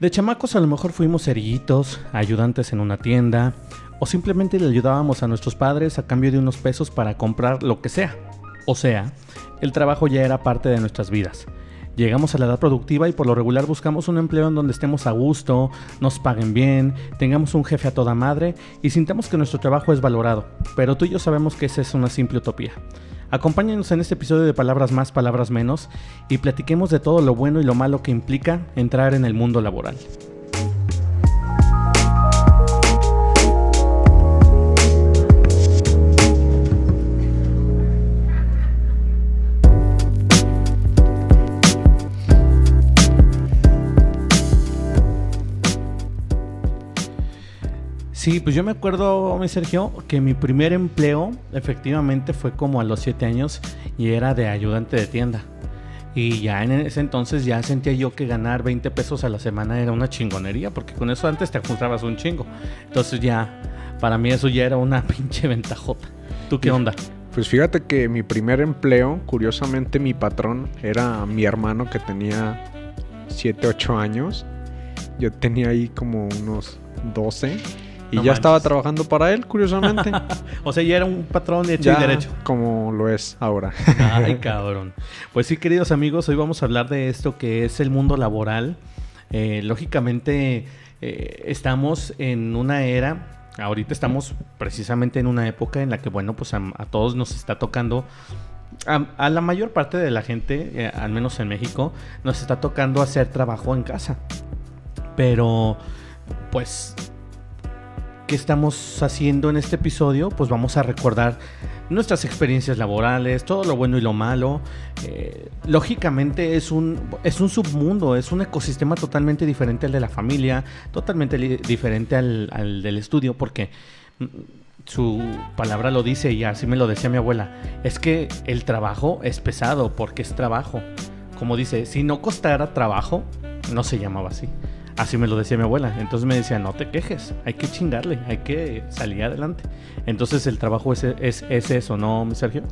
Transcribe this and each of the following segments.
De chamacos a lo mejor fuimos cerillitos, ayudantes en una tienda, o simplemente le ayudábamos a nuestros padres a cambio de unos pesos para comprar lo que sea. O sea, el trabajo ya era parte de nuestras vidas. Llegamos a la edad productiva y por lo regular buscamos un empleo en donde estemos a gusto, nos paguen bien, tengamos un jefe a toda madre y sintamos que nuestro trabajo es valorado. Pero tú y yo sabemos que esa es una simple utopía. Acompáñanos en este episodio de Palabras más, Palabras menos y platiquemos de todo lo bueno y lo malo que implica entrar en el mundo laboral. Sí, pues yo me acuerdo, mi Sergio, que mi primer empleo efectivamente fue como a los 7 años y era de ayudante de tienda. Y ya en ese entonces ya sentía yo que ganar 20 pesos a la semana era una chingonería, porque con eso antes te juntabas un chingo. Entonces ya, para mí eso ya era una pinche ventajota. ¿Tú qué onda? Pues fíjate que mi primer empleo, curiosamente mi patrón era mi hermano que tenía 7, 8 años. Yo tenía ahí como unos 12 y ya estaba trabajando para él, curiosamente. o sea, ya era un patrón de hecho y derecho. Como lo es ahora. Ay, cabrón. Pues sí, queridos amigos, hoy vamos a hablar de esto que es el mundo laboral. Eh, lógicamente, eh, estamos en una era. Ahorita estamos precisamente en una época en la que, bueno, pues a, todos nos está tocando a, la mayor parte de la gente, eh, al menos en México, nos está tocando hacer trabajo en casa. Pero, pues, ¿Qué estamos haciendo en este episodio? Pues vamos a recordar nuestras experiencias laborales, todo lo bueno y lo malo. Eh, lógicamente es un, es un submundo, es un ecosistema totalmente diferente al de la familia, totalmente diferente al, al del estudio, porque mm, su palabra lo dice y así me lo decía mi abuela, es que el trabajo es pesado porque es trabajo. Como dice, si no costara trabajo, no se llamaba así. Así me lo decía mi abuela. Entonces me decía, no te quejes, hay que chingarle, hay que salir adelante. Entonces el trabajo es, es, es eso, ¿no, Sergio?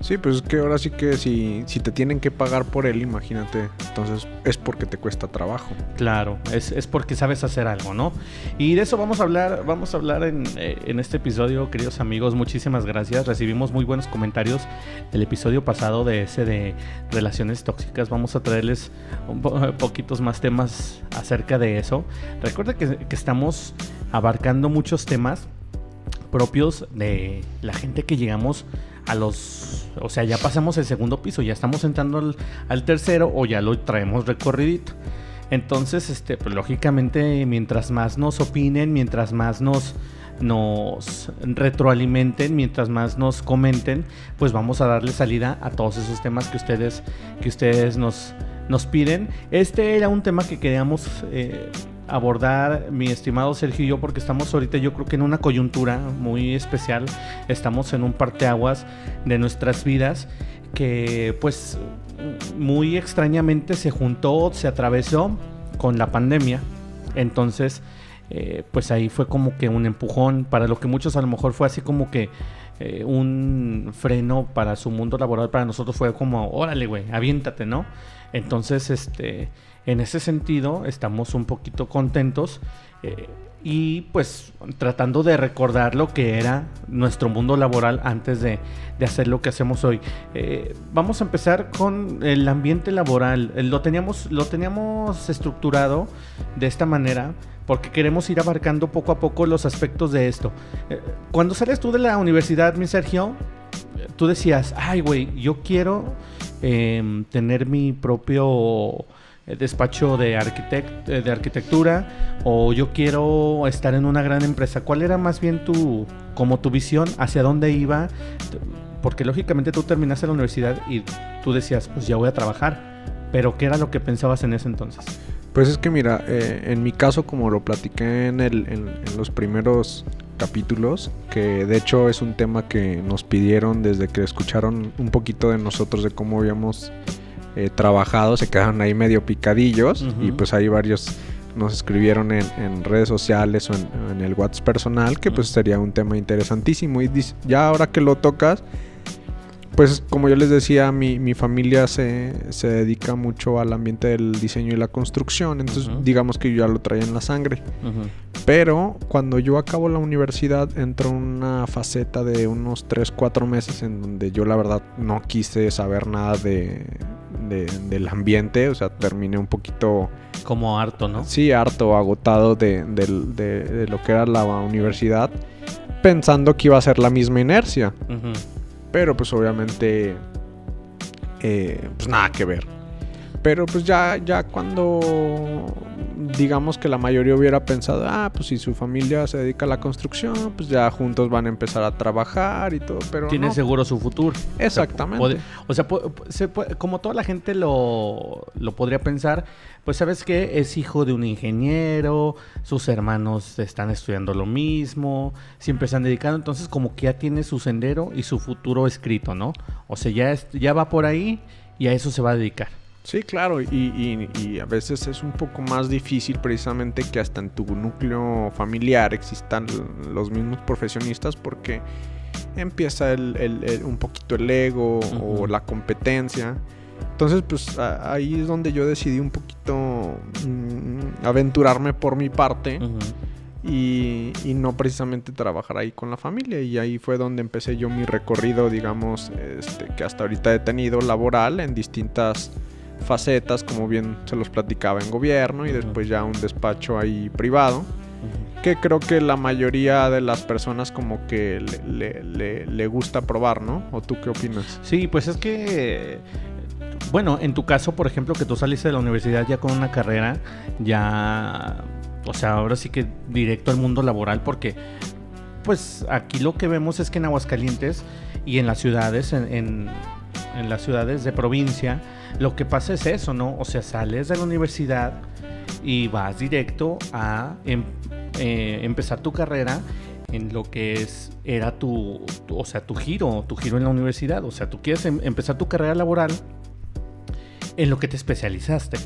Sí, pues es que ahora sí que si, si te tienen que pagar por él, imagínate, entonces es porque te cuesta trabajo. Claro, es, es porque sabes hacer algo, ¿no? Y de eso vamos a hablar, vamos a hablar en, eh, en este episodio, queridos amigos. Muchísimas gracias. Recibimos muy buenos comentarios del episodio pasado de ese de relaciones tóxicas. Vamos a traerles un poquitos más temas acerca de eso. Recuerda que, estamos abarcando muchos temas propios de la gente que llegamos a los, o sea, ya pasamos el segundo piso, ya estamos entrando al, tercero o ya lo traemos recorridito. Entonces, este, pues lógicamente, mientras más nos opinen, mientras más nos, nos retroalimenten, mientras más nos comenten, pues vamos a darle salida a todos esos temas que ustedes, que ustedes nos, nos piden. Este era un tema que queríamos eh, abordar, mi estimado Sergio y yo, porque estamos ahorita yo creo que en una coyuntura muy especial, estamos en un parteaguas de nuestras vidas que pues muy extrañamente se juntó, se atravesó con la pandemia. Entonces, eh, pues ahí fue como que un empujón para lo que muchos a lo mejor fue así como que eh, un freno para su mundo laboral, para nosotros fue como, órale, güey, aviéntate, ¿no? Entonces, este en ese sentido, estamos un poquito contentos eh, y pues tratando de recordar lo que era nuestro mundo laboral antes de, hacer lo que hacemos hoy. Eh, vamos a empezar con el ambiente laboral. Eh, lo teníamos, lo teníamos estructurado de esta manera porque queremos ir abarcando poco a poco los aspectos de esto. cuando sales tú de la universidad, mi Sergio, tú decías, ay, güey, yo quiero em, tener mi propio eh, despacho de, eh, de arquitectura o yo quiero estar en una gran empresa? ¿Cuál era más bien tu, como tu visión, hacia dónde iba? Porque lógicamente tú terminaste la universidad y tú decías, pues ya voy a trabajar, pero ¿qué era lo que pensabas en ese entonces? Pues es que mira, eh, en mi caso como lo platiqué en, el, en los primeros capítulos, que de hecho es un tema que nos pidieron desde que escucharon un poquito de nosotros de cómo habíamos eh, trabajado, se quedaron ahí medio picadillos y pues hay varios nos escribieron en, redes sociales o en, el WhatsApp personal que pues sería un tema interesantísimo y ya ahora que lo tocas pues como yo les decía, mi, mi familia se, se, dedica mucho al ambiente del diseño y la construcción, entonces uh -huh. digamos que yo ya lo traía en la sangre. Uh -huh. Pero cuando yo acabo la universidad entró una faceta de unos 3, 4 meses en donde yo la verdad no quise saber nada de, de, del ambiente, o sea, terminé un poquito... Como harto, ¿no? Sí, harto, agotado de, de, de lo que era la universidad, pensando que iba a ser la misma inercia. Uh -huh. Pero pues obviamente, eh, pues nada que ver. Pero pues ya, ya cuando digamos que la mayoría hubiera pensado, ah, pues si su familia se dedica a la construcción, pues ya juntos van a empezar a trabajar y todo, pero Tiene no. seguro su futuro. Exactamente. O sea, puede, o sea se puede, como toda la gente lo, lo podría pensar, pues sabes que es hijo de un ingeniero, sus hermanos están estudiando lo mismo, siempre están dedicando, entonces como que ya tiene su sendero y su futuro escrito, ¿no? O sea, ya, es, ya va por ahí y a eso se va a dedicar. Sí, claro, y, y, y, a veces es un poco más difícil precisamente que hasta en tu núcleo familiar existan los mismos profesionistas porque empieza el, el, el, un poquito el ego uh -huh. o la competencia. Entonces, pues a, ahí es donde yo decidí un poquito mmm, aventurarme por mi parte. Uh -huh. Y, y, no precisamente trabajar ahí con la familia. Y ahí fue donde empecé yo mi recorrido, digamos, este, que hasta ahorita he tenido laboral en distintas facetas, como bien se los platicaba en gobierno y después ya un despacho ahí privado, que creo que la mayoría de las personas como que le, le, le, gusta probar, ¿no? ¿O tú qué opinas? Sí, pues es que, bueno, en tu caso, por ejemplo, que tú saliste de la universidad ya con una carrera, ya, o sea, ahora sí que directo al mundo laboral, porque pues aquí lo que vemos es que en Aguascalientes y en las ciudades, en, en, en las ciudades de provincia, lo que pasa es eso, ¿no? O sea, sales de la universidad y vas directo a em, eh, empezar tu carrera en lo que es era tu, o sea, tu giro, tu giro en la universidad, o sea, tú quieres em, empezar tu carrera laboral en lo que te especializaste.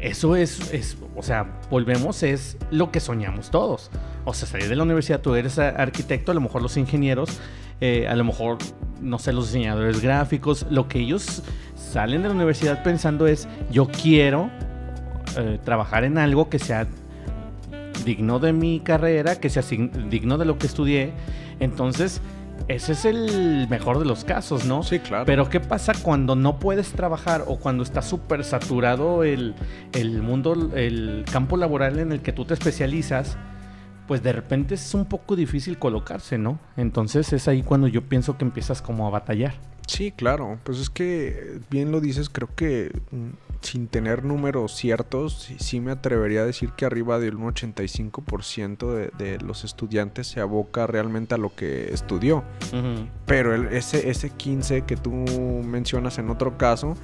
Eso es, es, o sea, volvemos, es lo que soñamos todos. O sea, salir de la universidad, tú eres arquitecto, a lo mejor los ingenieros, eh, a lo mejor, no sé, los diseñadores gráficos, lo que ellos salen de la universidad pensando es, yo quiero eh, trabajar en algo que sea digno de mi carrera, que sea digno de lo que estudié. Entonces, ese es el mejor de los casos, ¿no? Sí, claro. Pero ¿qué pasa cuando no puedes trabajar o cuando está súper saturado el, el mundo, el campo laboral en el que tú te especializas? Pues de repente es un poco difícil colocarse, ¿no? Entonces es ahí cuando yo pienso que empiezas como a batallar. Sí, claro. Pues es que, bien lo dices, creo que sin tener números ciertos, sí, me atrevería a decir que arriba del 85% de, de, los estudiantes se aboca realmente a lo que estudió. Uh -huh. Pero el, ese, ese 15 que tú mencionas en otro caso,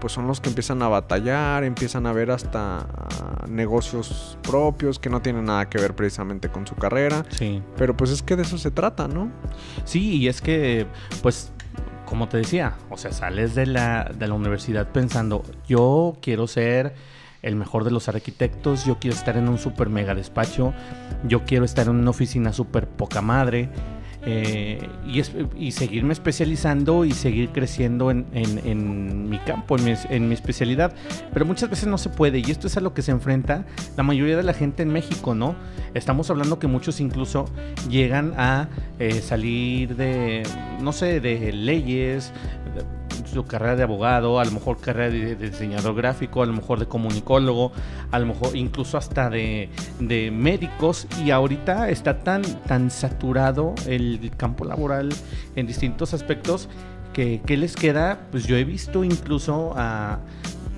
pues son los que empiezan a batallar, empiezan a ver hasta uh, negocios propios que no tienen nada que ver precisamente con su carrera. Sí. Pero pues es que de eso se trata, ¿no? Sí, y es que, pues como te decía, o sea, sales de la, de la universidad pensando, yo quiero ser el mejor de los arquitectos, yo quiero estar en un super mega despacho, yo quiero estar en una oficina super poca madre. Eh, y, seguirme especializando y seguir creciendo en, mi campo, en mi, especialidad. Pero muchas veces no se puede y esto es a lo que se enfrenta la mayoría de la gente en México, ¿no? Estamos hablando que muchos incluso llegan a eh, salir de, no sé, de leyes, su carrera de abogado, a lo mejor carrera de, de, diseñador gráfico, a lo mejor de comunicólogo, a lo mejor incluso hasta de, de médicos. Y ahorita está tan, tan saturado el campo laboral en distintos aspectos que, que les queda, pues yo he visto incluso a,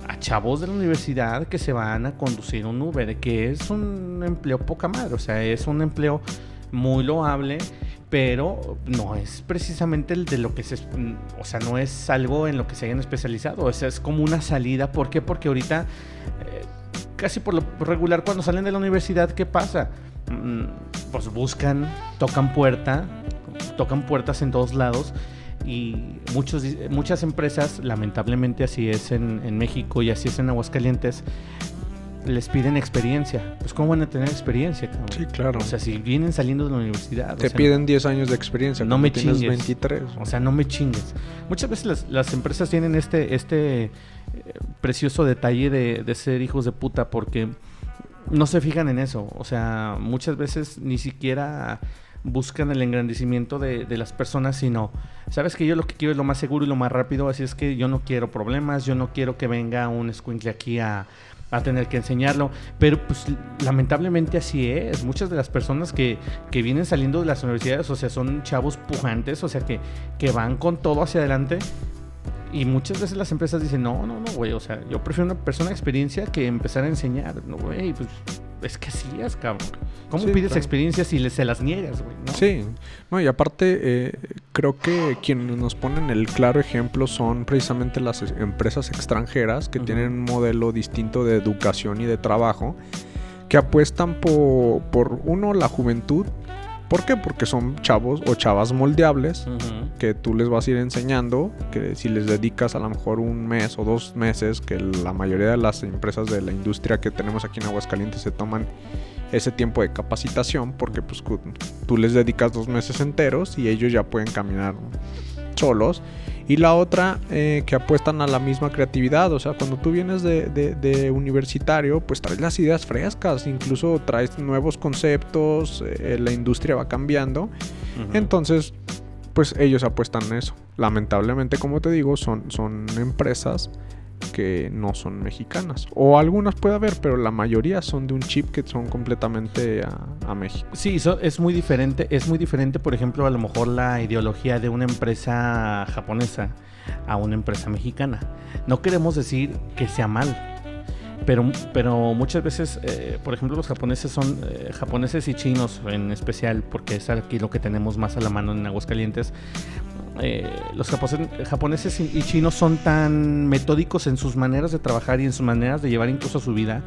a chavos de la universidad que se van a conducir un Uber, que es un empleo poca madre, o sea, es un empleo muy loable pero no es precisamente el de lo que se, o sea, no es algo en lo que se hayan especializado, o es como una salida, ¿por qué? Porque ahorita eh, casi por lo regular cuando salen de la universidad, ¿qué pasa? Mm, pues buscan, tocan puerta, tocan puertas en todos lados y muchos, muchas empresas, lamentablemente así es en México y así es en Aguascalientes, les piden experiencia. Pues, ¿cómo van a tener experiencia, cabrón? Sí, claro. O sea, si vienen saliendo de la universidad. Te o sea, piden 10 años de experiencia. No me tienes chingues. 23. O sea, no me chingues. Muchas veces las, las empresas tienen este, este eh, precioso detalle de, de ser hijos de puta porque no se fijan en eso. O sea, muchas veces ni siquiera buscan el engrandecimiento de, de las personas, sino, sabes que yo lo que quiero es lo más seguro y lo más rápido, así es que yo no quiero problemas, yo no quiero que venga un escuincle aquí a, a tener que enseñarlo, pero pues lamentablemente así es. Muchas de las personas que, que vienen saliendo de las universidades, o sea, son chavos pujantes, o sea, que, que van con todo hacia adelante. Y muchas veces las empresas dicen, no, no, no, güey, o sea, yo prefiero una persona de experiencia que empezar a enseñar, no, güey, pues es que así es, cabrón. ¿Cómo Sí, pides claro. experiencia si le- se las niegas, güey? ¿no? Sí, no, y aparte eh, creo que quienes nos ponen el claro ejemplo son precisamente las es- empresas extranjeras que tienen un modelo distinto de educación y de trabajo, que apuestan po- por, uno, la juventud. ¿Por qué? Porque son chavos o chavas moldeables que tú les vas a ir enseñando, que si les dedicas a lo mejor un mes o dos meses, que la mayoría de las empresas de la industria que tenemos aquí en Aguascalientes se toman ese tiempo de capacitación, porque pues tú les dedicas dos meses enteros y ellos ya pueden caminar solos. Y la otra, eh, que apuestan a la misma creatividad, o sea, cuando tú vienes de, de- de universitario, pues traes las ideas frescas, incluso traes nuevos conceptos, eh, la industria va cambiando. Entonces, pues ellos apuestan en eso. Lamentablemente, como te digo, son, son empresas que no son mexicanas. O algunas puede haber, pero la mayoría son de un chip que son completamente a, México. Sí, so- es muy diferente. Es muy diferente, por ejemplo, a lo mejor la ideología de una empresa japonesa a una empresa mexicana. No queremos decir que sea mal. Pero, pero muchas veces, eh, por ejemplo, los japoneses son eh, japoneses y chinos en especial, porque es aquí lo que tenemos más a la mano en Aguascalientes. Eh, los japoneses y chinos son tan metódicos en sus maneras de trabajar y en sus maneras de llevar incluso su vida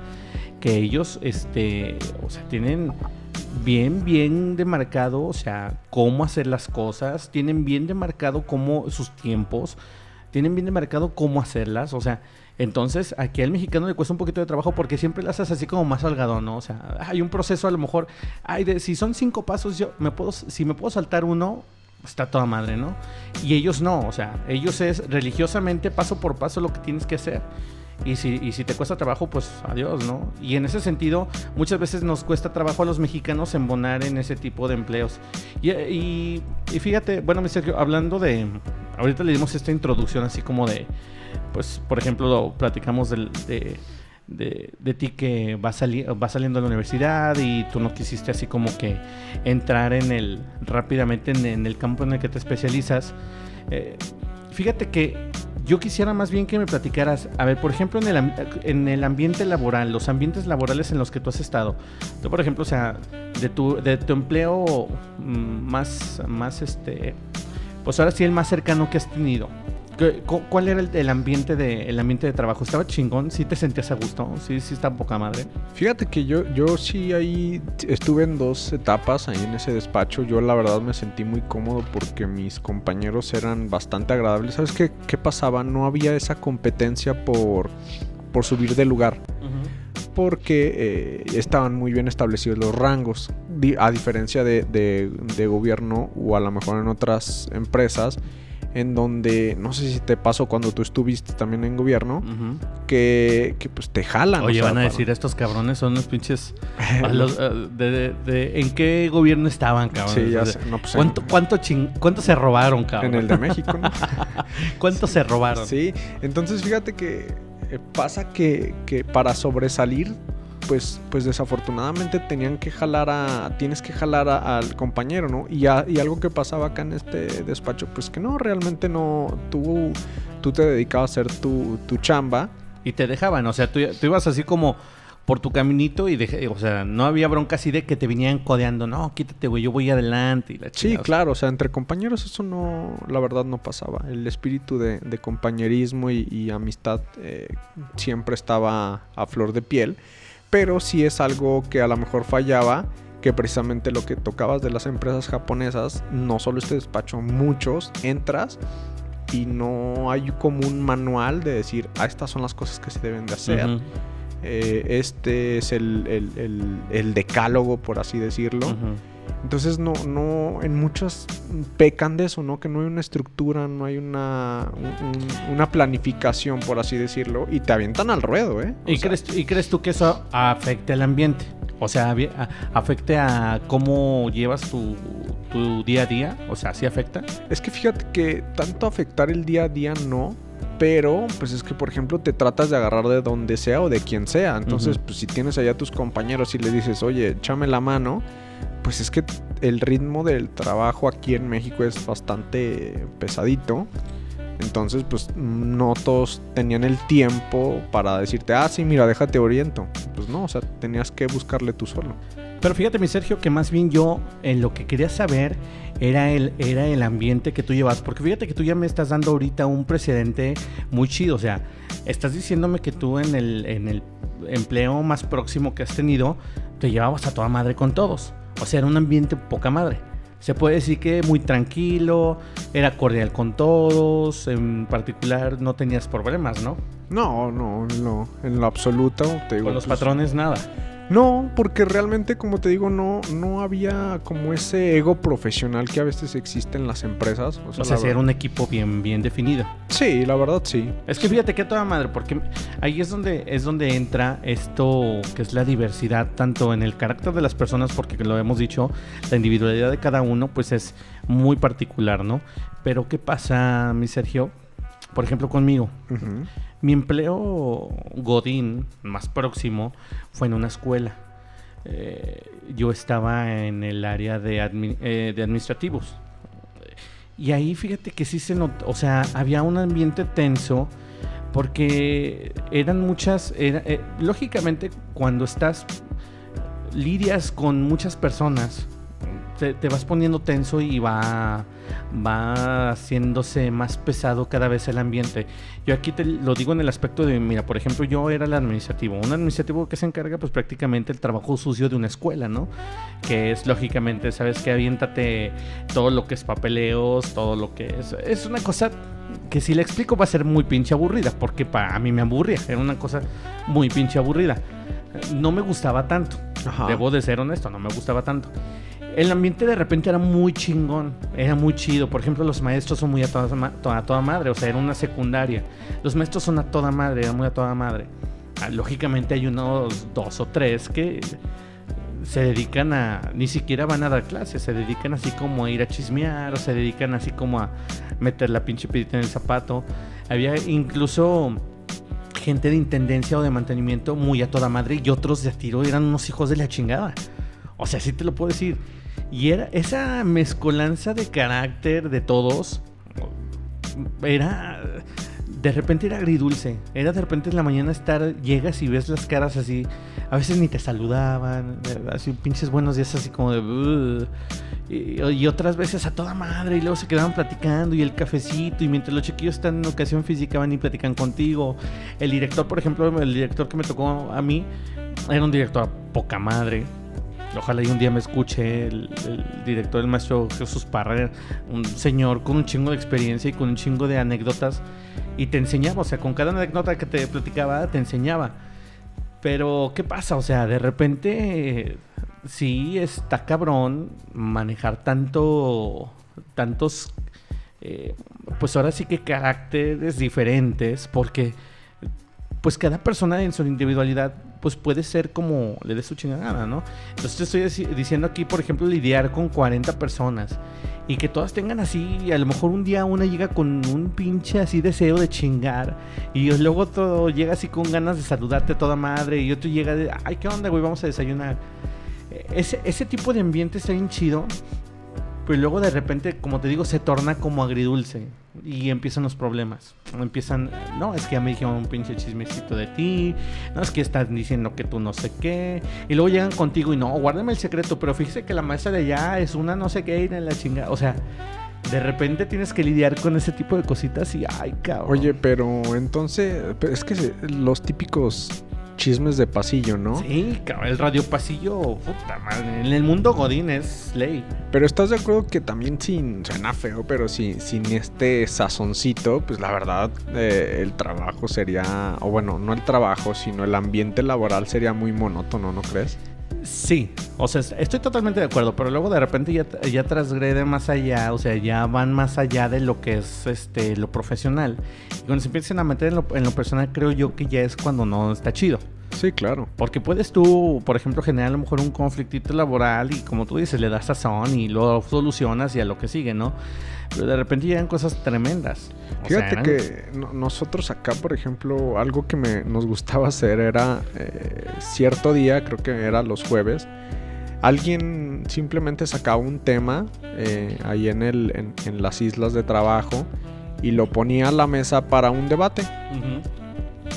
que ellos, este, o sea, tienen bien, bien demarcado, o sea, cómo hacer las cosas, tienen bien demarcado cómo sus tiempos, tienen bien demarcado cómo hacerlas, o sea, entonces aquí al mexicano le cuesta un poquito de trabajo porque siempre las haces así como más holgado, ¿no? O sea, hay un proceso a lo mejor, ay, de, si son cinco pasos, yo me puedo, si me puedo saltar uno, está toda madre, ¿no? Y ellos no, o sea, ellos es religiosamente paso por paso lo que tienes que hacer. Y si, te cuesta trabajo, pues adiós, ¿no? Y en ese sentido, muchas veces nos cuesta trabajo a los mexicanos embonar en ese tipo de empleos. Y- y fíjate, bueno, mi Sergio, hablando de. Ahorita le dimos esta introducción así como de. Pues, por ejemplo, platicamos del- de, de, de ti que vas, sali vas saliendo de la universidad y tú no quisiste así como que entrar en el. rápidamente en, el campo en el que te especializas. Eh, fíjate que yo quisiera más bien que me platicaras, a ver, por ejemplo, en el, en el ambiente laboral, los ambientes laborales en los que tú has estado. Tú, por ejemplo, o sea, de tu, de tu empleo mm, más, más este, pues ahora sí el más cercano que has tenido. ¿Qué- cu- ¿Cuál era el, el ambiente de, el ambiente de trabajo? ¿Estaba chingón? ¿Sí te sentías a gusto? ¿Sí, sí está poca madre? Fíjate que yo, yo sí ahí estuve en dos etapas ahí en ese despacho. Yo la verdad me sentí muy cómodo porque mis compañeros eran bastante agradables. ¿Sabes qué, qué pasaba? No había esa competencia por, por subir de lugar. Porque eh, estaban muy bien establecidos los rangos. A diferencia de, de- de gobierno o a lo mejor en otras empresas. En donde, no sé si te pasó cuando tú estuviste también en gobierno, que, que pues te jalan. o Oye, sea, van a para- decir, estos cabrones son unos pinches... a los, eh, de- de- de- ¿En qué gobierno estaban, cabrón? Sí, ya O sé. No, pues en- ¿Cuánto, cuánto, ching- ¿Cuánto se robaron, cabrón? en el de México, ¿no? ¿Cuánto se robaron? Sí, entonces fíjate que eh, pasa que, que para sobresalir, pues, pues desafortunadamente tenían que jalar a, tienes que jalar a- al compañero, ¿no? Y, a- y algo que pasaba acá en este despacho, pues que no, realmente no, tú, tú te dedicabas a hacer tu, tu chamba. Y te dejaban, o sea, tú, tú ibas así como por tu caminito y dejé, o sea, no había bronca así de que te venían codeando, no, quítate, güey, yo voy adelante. Y la Sí, chingada. claro, o sea, entre compañeros eso no, la verdad no pasaba. El espíritu de, de compañerismo y, y amistad eh, siempre estaba a flor de piel, pero sí es algo que a lo mejor fallaba, que precisamente lo que tocabas de las empresas japonesas, no solo este despacho, muchos, entras y no hay como un manual de decir, ah, estas son las cosas que se deben de hacer. Eh, este es el, el- el- el decálogo, por así decirlo. Entonces no, no, en muchas pecan de eso, ¿no? Que no hay una estructura, no hay una, un- un- una planificación, por así decirlo, y te avientan al ruedo, ¿eh? ¿Y, crees, ¿Y crees tú que eso afecte al ambiente? O sea, afecte a cómo llevas tu, tu día a día. O sea, ¿sí afecta? Es que fíjate que tanto afectar el día a día no, pero pues es que por ejemplo te tratas de agarrar de donde sea o de quien sea. Entonces, pues si tienes allá a tus compañeros y le dices, oye, échame la mano, pues es que el ritmo del trabajo aquí en México es bastante pesadito. Entonces, pues no todos tenían el tiempo para decirte, ah, sí, mira, déjate oriento. Pues no, o sea, tenías que buscarle tú solo. Pero fíjate, mi Sergio, que más bien yo en lo que quería saber era el, era el ambiente que tú llevas. Porque fíjate que tú ya me estás dando ahorita un precedente muy chido. O sea, estás diciéndome que tú en el, en el empleo más próximo que has tenido, te llevabas a toda madre con todos. O sea, era un ambiente poca madre. Se puede decir que muy tranquilo, era cordial con todos, en particular no tenías problemas, ¿no? No, no, no, en lo absoluto. Te digo, Con los pues, patrones nada. No, porque realmente, como te digo, no, no había como ese ego profesional que a veces existe en las empresas. O la sea, si era un equipo bien, bien definido. Sí, la verdad sí. Es que fíjate que toda madre, porque ahí es donde es donde entra esto que es la diversidad, tanto en el carácter de las personas, porque lo hemos dicho, la individualidad de cada uno, pues es muy particular, ¿no? Pero ¿qué pasa, mi Sergio? Por ejemplo, conmigo. Mi empleo Godín más próximo fue en una escuela. Eh, yo estaba en el área de, admi- eh, de administrativos. Y ahí fíjate que sí se notó, o sea, había un ambiente tenso porque eran muchas, era- eh, lógicamente cuando estás, lidias con muchas personas, te, te vas poniendo tenso y va, va haciéndose más pesado cada vez el ambiente. Yo aquí te lo digo en el aspecto de, mira, por ejemplo, yo era el administrativo. Un administrativo que se encarga, pues prácticamente el trabajo sucio de una escuela, ¿no? Que es lógicamente, sabes que aviéntate todo lo que es papeleos, todo lo que es. Es una cosa que si le explico va a ser muy pinche aburrida, porque para mí me aburría. Era una cosa muy pinche aburrida. No me gustaba tanto. Ajá. Debo de ser honesto, no me gustaba tanto. El ambiente de repente era muy chingón, era muy chido. Por ejemplo, los maestros son muy a toda, madre, o sea, era una secundaria. Los maestros son a toda madre, eran muy a toda madre. Ah, Lógicamente hay unos dos o tres que se dedican a, ni siquiera van a dar clases, se dedican así como a ir a chismear, o se dedican así como a meter la pinche pirita en el zapato. Había incluso gente de intendencia o de mantenimiento muy a toda madre y otros de tiro eran unos hijos de la chingada. O sea, sí te lo puedo decir. Y era esa mezcolanza de carácter de todos. Era. De repente era agridulce. Era de repente en la mañana estar. Llegas y ves las caras así. A veces ni te saludaban. Así pinches buenos días, así como de. Y, y otras veces a toda madre. Y luego se quedaban platicando. Y el cafecito. Y mientras los chiquillos están en educación física, van y platican contigo. El director, por ejemplo, el director que me tocó a mí. Era un director a poca madre. Ojalá y un día me escuche el, director, el maestro Jesús Parra, un señor con un chingo de experiencia y con un chingo de anécdotas. Y te enseñaba, o sea, con cada anécdota que te platicaba, te enseñaba. Pero, ¿qué pasa? O sea, de repente, sí está cabrón manejar tanto, tantos, eh, pues ahora sí que caracteres diferentes, porque pues cada persona en su individualidad pues puede ser como le dé su chingada, ¿no? Entonces te estoy diciendo aquí, por ejemplo, lidiar con 40 personas y que todas tengan así, a lo mejor un día una llega con un pinche así deseo de chingar y luego otro llega así con ganas de saludarte a toda madre y otro llega de, ay, ¿qué onda, güey? Vamos a desayunar. Eh, Ese, ese tipo de ambiente está bien chido, pero luego de repente, como te digo, se torna como agridulce y empiezan los problemas. Empiezan, no, es que ya me dijeron un pinche chismecito de ti, no, es que están diciendo que tú no sé qué, y luego llegan contigo y no, guárdame el secreto, pero fíjese que la maestra de allá es una no sé qué y en la chingada, o sea, de repente tienes que lidiar con ese tipo de cositas y, ay, cabrón. Oye, pero entonces, es que los típicos chismes de pasillo, ¿no? Sí, el radio pasillo, puta madre. En el mundo Godín es ley. Pero estás de acuerdo que también sin, suena feo, pero sin, sin este sazoncito, pues la verdad eh, el trabajo sería, o bueno, no el trabajo, sino el ambiente laboral sería muy monótono, ¿no crees? Sí, o sea, estoy totalmente de acuerdo, pero luego de repente ya, ya transgrede más allá, o sea, ya van más allá de lo que es este lo profesional. Y cuando se empiezan a meter en lo, en lo personal, creo yo que ya es cuando no está chido. Sí, claro. Porque puedes tú, por ejemplo, generar a lo mejor un conflictito laboral y como tú dices, le das sazón y lo solucionas y a lo que sigue, ¿no? Pero de repente llegan cosas tremendas. Fíjate que nosotros acá, por ejemplo, algo que me, nos gustaba hacer era eh, cierto día, creo que era los jueves, alguien simplemente sacaba un tema eh, ahí en, el, en, las islas de trabajo y lo ponía a la mesa para un debate.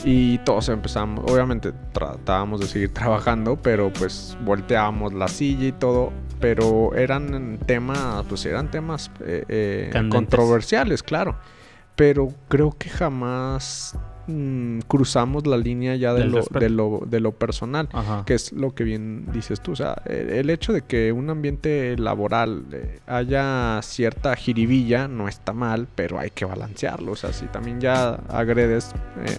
Y todos empezamos, obviamente tratábamos de seguir trabajando, pero pues volteábamos la silla y todo. Pero eran temas, pues eran temas eh, eh, controversiales, claro. Pero creo que jamás Mm, cruzamos la línea ya de lo, de lo, de lo, personal, que es lo que bien dices tú. O sea, el, hecho de que un ambiente laboral eh, haya cierta jiribilla no está mal, pero hay que balancearlo. O sea, si también ya agredes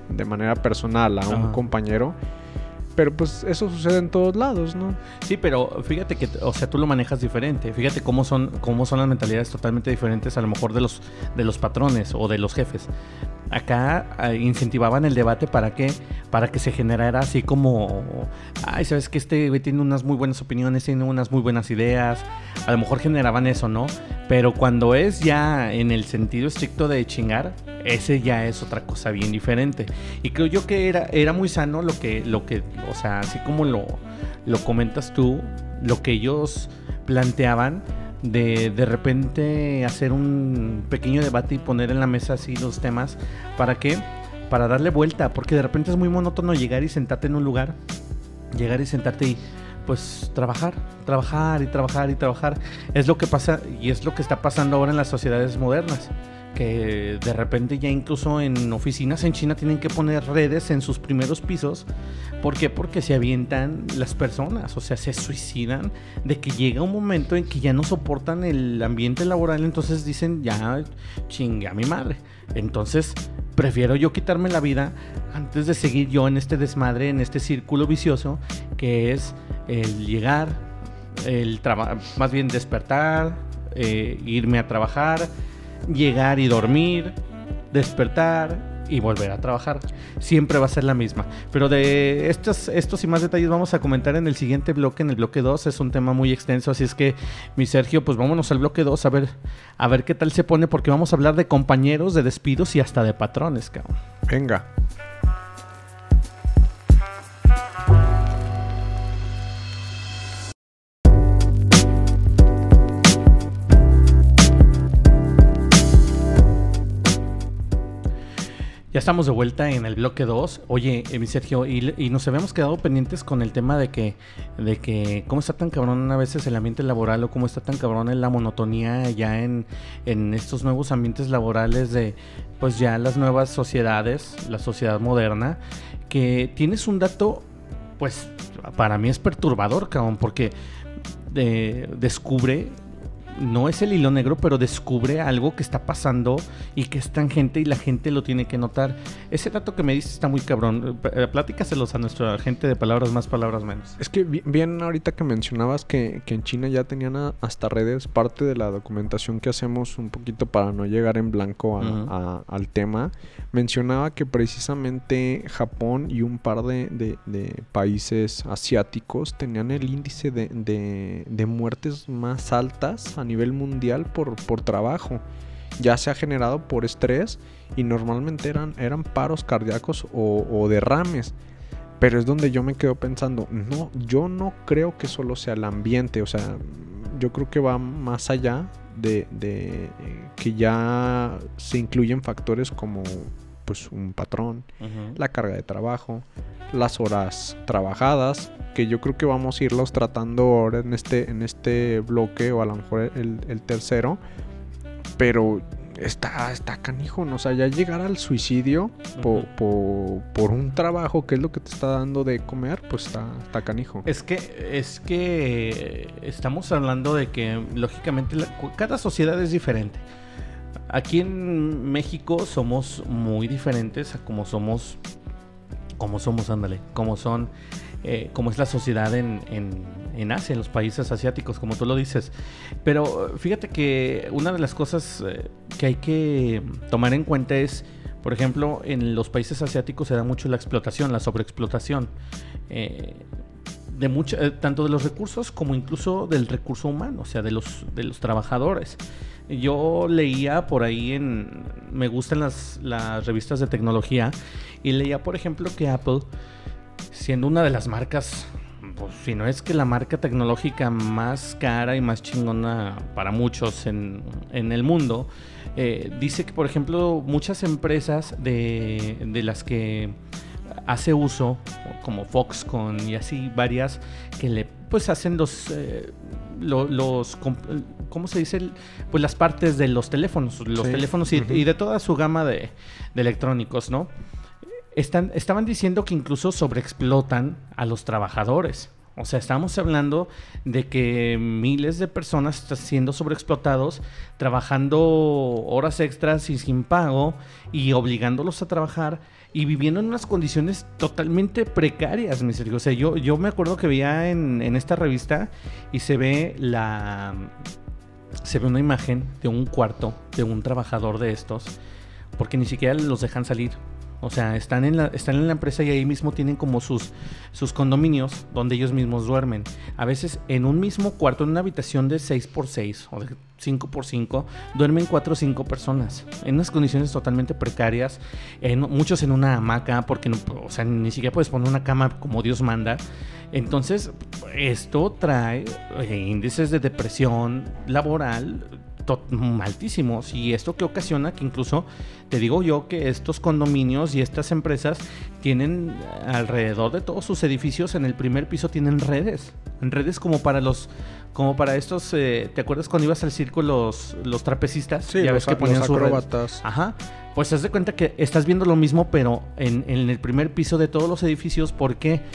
de manera personal a un compañero, pero pues eso sucede en todos lados, ¿no? Sí, pero fíjate que, o sea, tú lo manejas diferente. Fíjate cómo son, cómo son las mentalidades totalmente diferentes a lo mejor de los, de los patrones o de los jefes. Acá ah, incentivaban el debate para que, para que se generara así como, ay, sabes que este tiene unas muy buenas opiniones, tiene unas muy buenas ideas. A lo mejor generaban eso, ¿no? Pero cuando es ya en el sentido estricto de chingar, ese ya es otra cosa bien diferente. Y creo yo que era, era muy sano lo que, lo que, o sea, así como lo, lo comentas tú, lo que ellos planteaban de de repente hacer un pequeño debate y poner en la mesa así los temas. ¿Para qué? Para darle vuelta, porque de repente es muy monótono llegar y sentarte en un lugar, llegar y sentarte y pues trabajar, trabajar y trabajar y trabajar. Es lo que pasa y es lo que está pasando ahora en las sociedades modernas que de repente ya incluso en oficinas en China tienen que poner redes en sus primeros pisos. ¿Por qué? Porque se avientan las personas, o sea, se suicidan de que llega un momento en que ya no soportan el ambiente laboral, entonces dicen, ya chingue a mi madre. Entonces, prefiero yo quitarme la vida antes de seguir yo en este desmadre, en este círculo vicioso, que es el llegar, el más bien despertar, eh, irme a trabajar, llegar y dormir, despertar y volver a trabajar. Siempre va a ser la misma. Pero de estos, estos y más detalles vamos a comentar en el siguiente bloque, en el bloque 2. Es un tema muy extenso, así es que, mi Sergio, pues vámonos al bloque 2 a ver, a ver qué tal se pone, porque vamos a hablar de compañeros, de despidos y hasta de patrones, cabrón. Venga. Ya estamos de vuelta en el bloque 2. Oye, eh, mi Sergio, y, nos habíamos quedado pendientes con el tema de que, de que cómo está tan cabrón a veces el ambiente laboral o cómo está tan cabrón en la monotonía ya en, en estos nuevos ambientes laborales de, pues ya las nuevas sociedades, la sociedad moderna, que tienes un dato, pues para mí es perturbador, cabrón, porque eh, descubre no es el hilo negro, pero descubre algo que está pasando y que es tangente y la gente lo tiene que notar. Ese dato que me dice está muy cabrón. Eh, platícaselos a nuestra gente de palabras más, palabras menos. Es que bien ahorita que mencionabas que, en China ya tenían hasta redes, parte de la documentación que hacemos un poquito para no llegar en blanco al tema, mencionaba que precisamente Japón y un par de, países asiáticos tenían el índice de, de muertes más altas a nivel mundial por, por trabajo. Ya se ha generado por estrés y normalmente eran, eran paros cardíacos o, derrames. Pero es donde yo me quedo pensando, no, yo no creo que solo sea el ambiente, o sea, yo creo que va más allá de, de que ya se incluyen factores como pues un patrón, la carga de trabajo, las horas trabajadas, que yo creo que vamos a irlos tratando ahora en este, en este bloque o a lo mejor el, tercero, pero está, está canijo, ¿no? o sea, ya llegar al suicidio po- po- por un trabajo que es lo que te está dando de comer, pues está, está canijo. Es que, es que estamos hablando de que, lógicamente, la- cada sociedad es diferente. Aquí en México somos muy diferentes a como somos, como somos, ándale, como son, eh, como es la sociedad en, en- en Asia, en los países asiáticos, como tú lo dices. Pero eh, fíjate que una de las cosas eh, que hay que tomar en cuenta es, por ejemplo, en los países asiáticos se da mucho la explotación, la sobreexplotación. Eh, de mucho, tanto de los recursos como incluso del recurso humano, o sea, de los, de los trabajadores. Yo leía por ahí en. Me gustan las, las revistas de tecnología. Y leía, por ejemplo, que Apple, siendo una de las marcas, pues, si no es que la marca tecnológica más cara y más chingona para muchos en, en el mundo, eh, dice que, por ejemplo, muchas empresas de, de las que hace uso, como Foxconn y así varias, que le pues hacen los, eh, lo- los, ¿cómo se dice? Pues las partes de los teléfonos, los Sí. teléfonos y, de toda su gama de, de electrónicos, ¿no? Están, estaban diciendo que incluso sobreexplotan a los trabajadores. O sea, estamos hablando de que miles de personas están siendo sobreexplotados, trabajando horas extras y sin pago y obligándolos a trabajar y viviendo en unas condiciones totalmente precarias, mis amigos. O sea, yo, yo me acuerdo que veía en, en esta revista y se ve la... Se ve una imagen de un cuarto de un trabajador de estos porque ni siquiera los dejan salir. O sea, están en la, están en la empresa y ahí mismo tienen como sus, sus condominios donde ellos mismos duermen. A veces en un mismo cuarto, en una habitación de 6x6 o de 5x5, duermen 4 o 5 personas. En unas condiciones totalmente precarias. en- muchos en una hamaca, porque no, o sea, ni siquiera puedes poner una cama como Dios manda. Entonces, esto trae eh, índices de depresión laboral altísimos y esto que ocasiona que incluso te digo yo que estos condominios y estas empresas tienen alrededor de todos sus edificios en el primer piso tienen redes redes como para los como para estos eh, te acuerdas cuando ibas al circo los los trapecistas Sí, ya los, ves que ponían los sus acróbatas. Ajá. Pues haz de cuenta que estás viendo lo mismo, pero en, en el primer piso de todos los edificios. ¿Por qué? Porque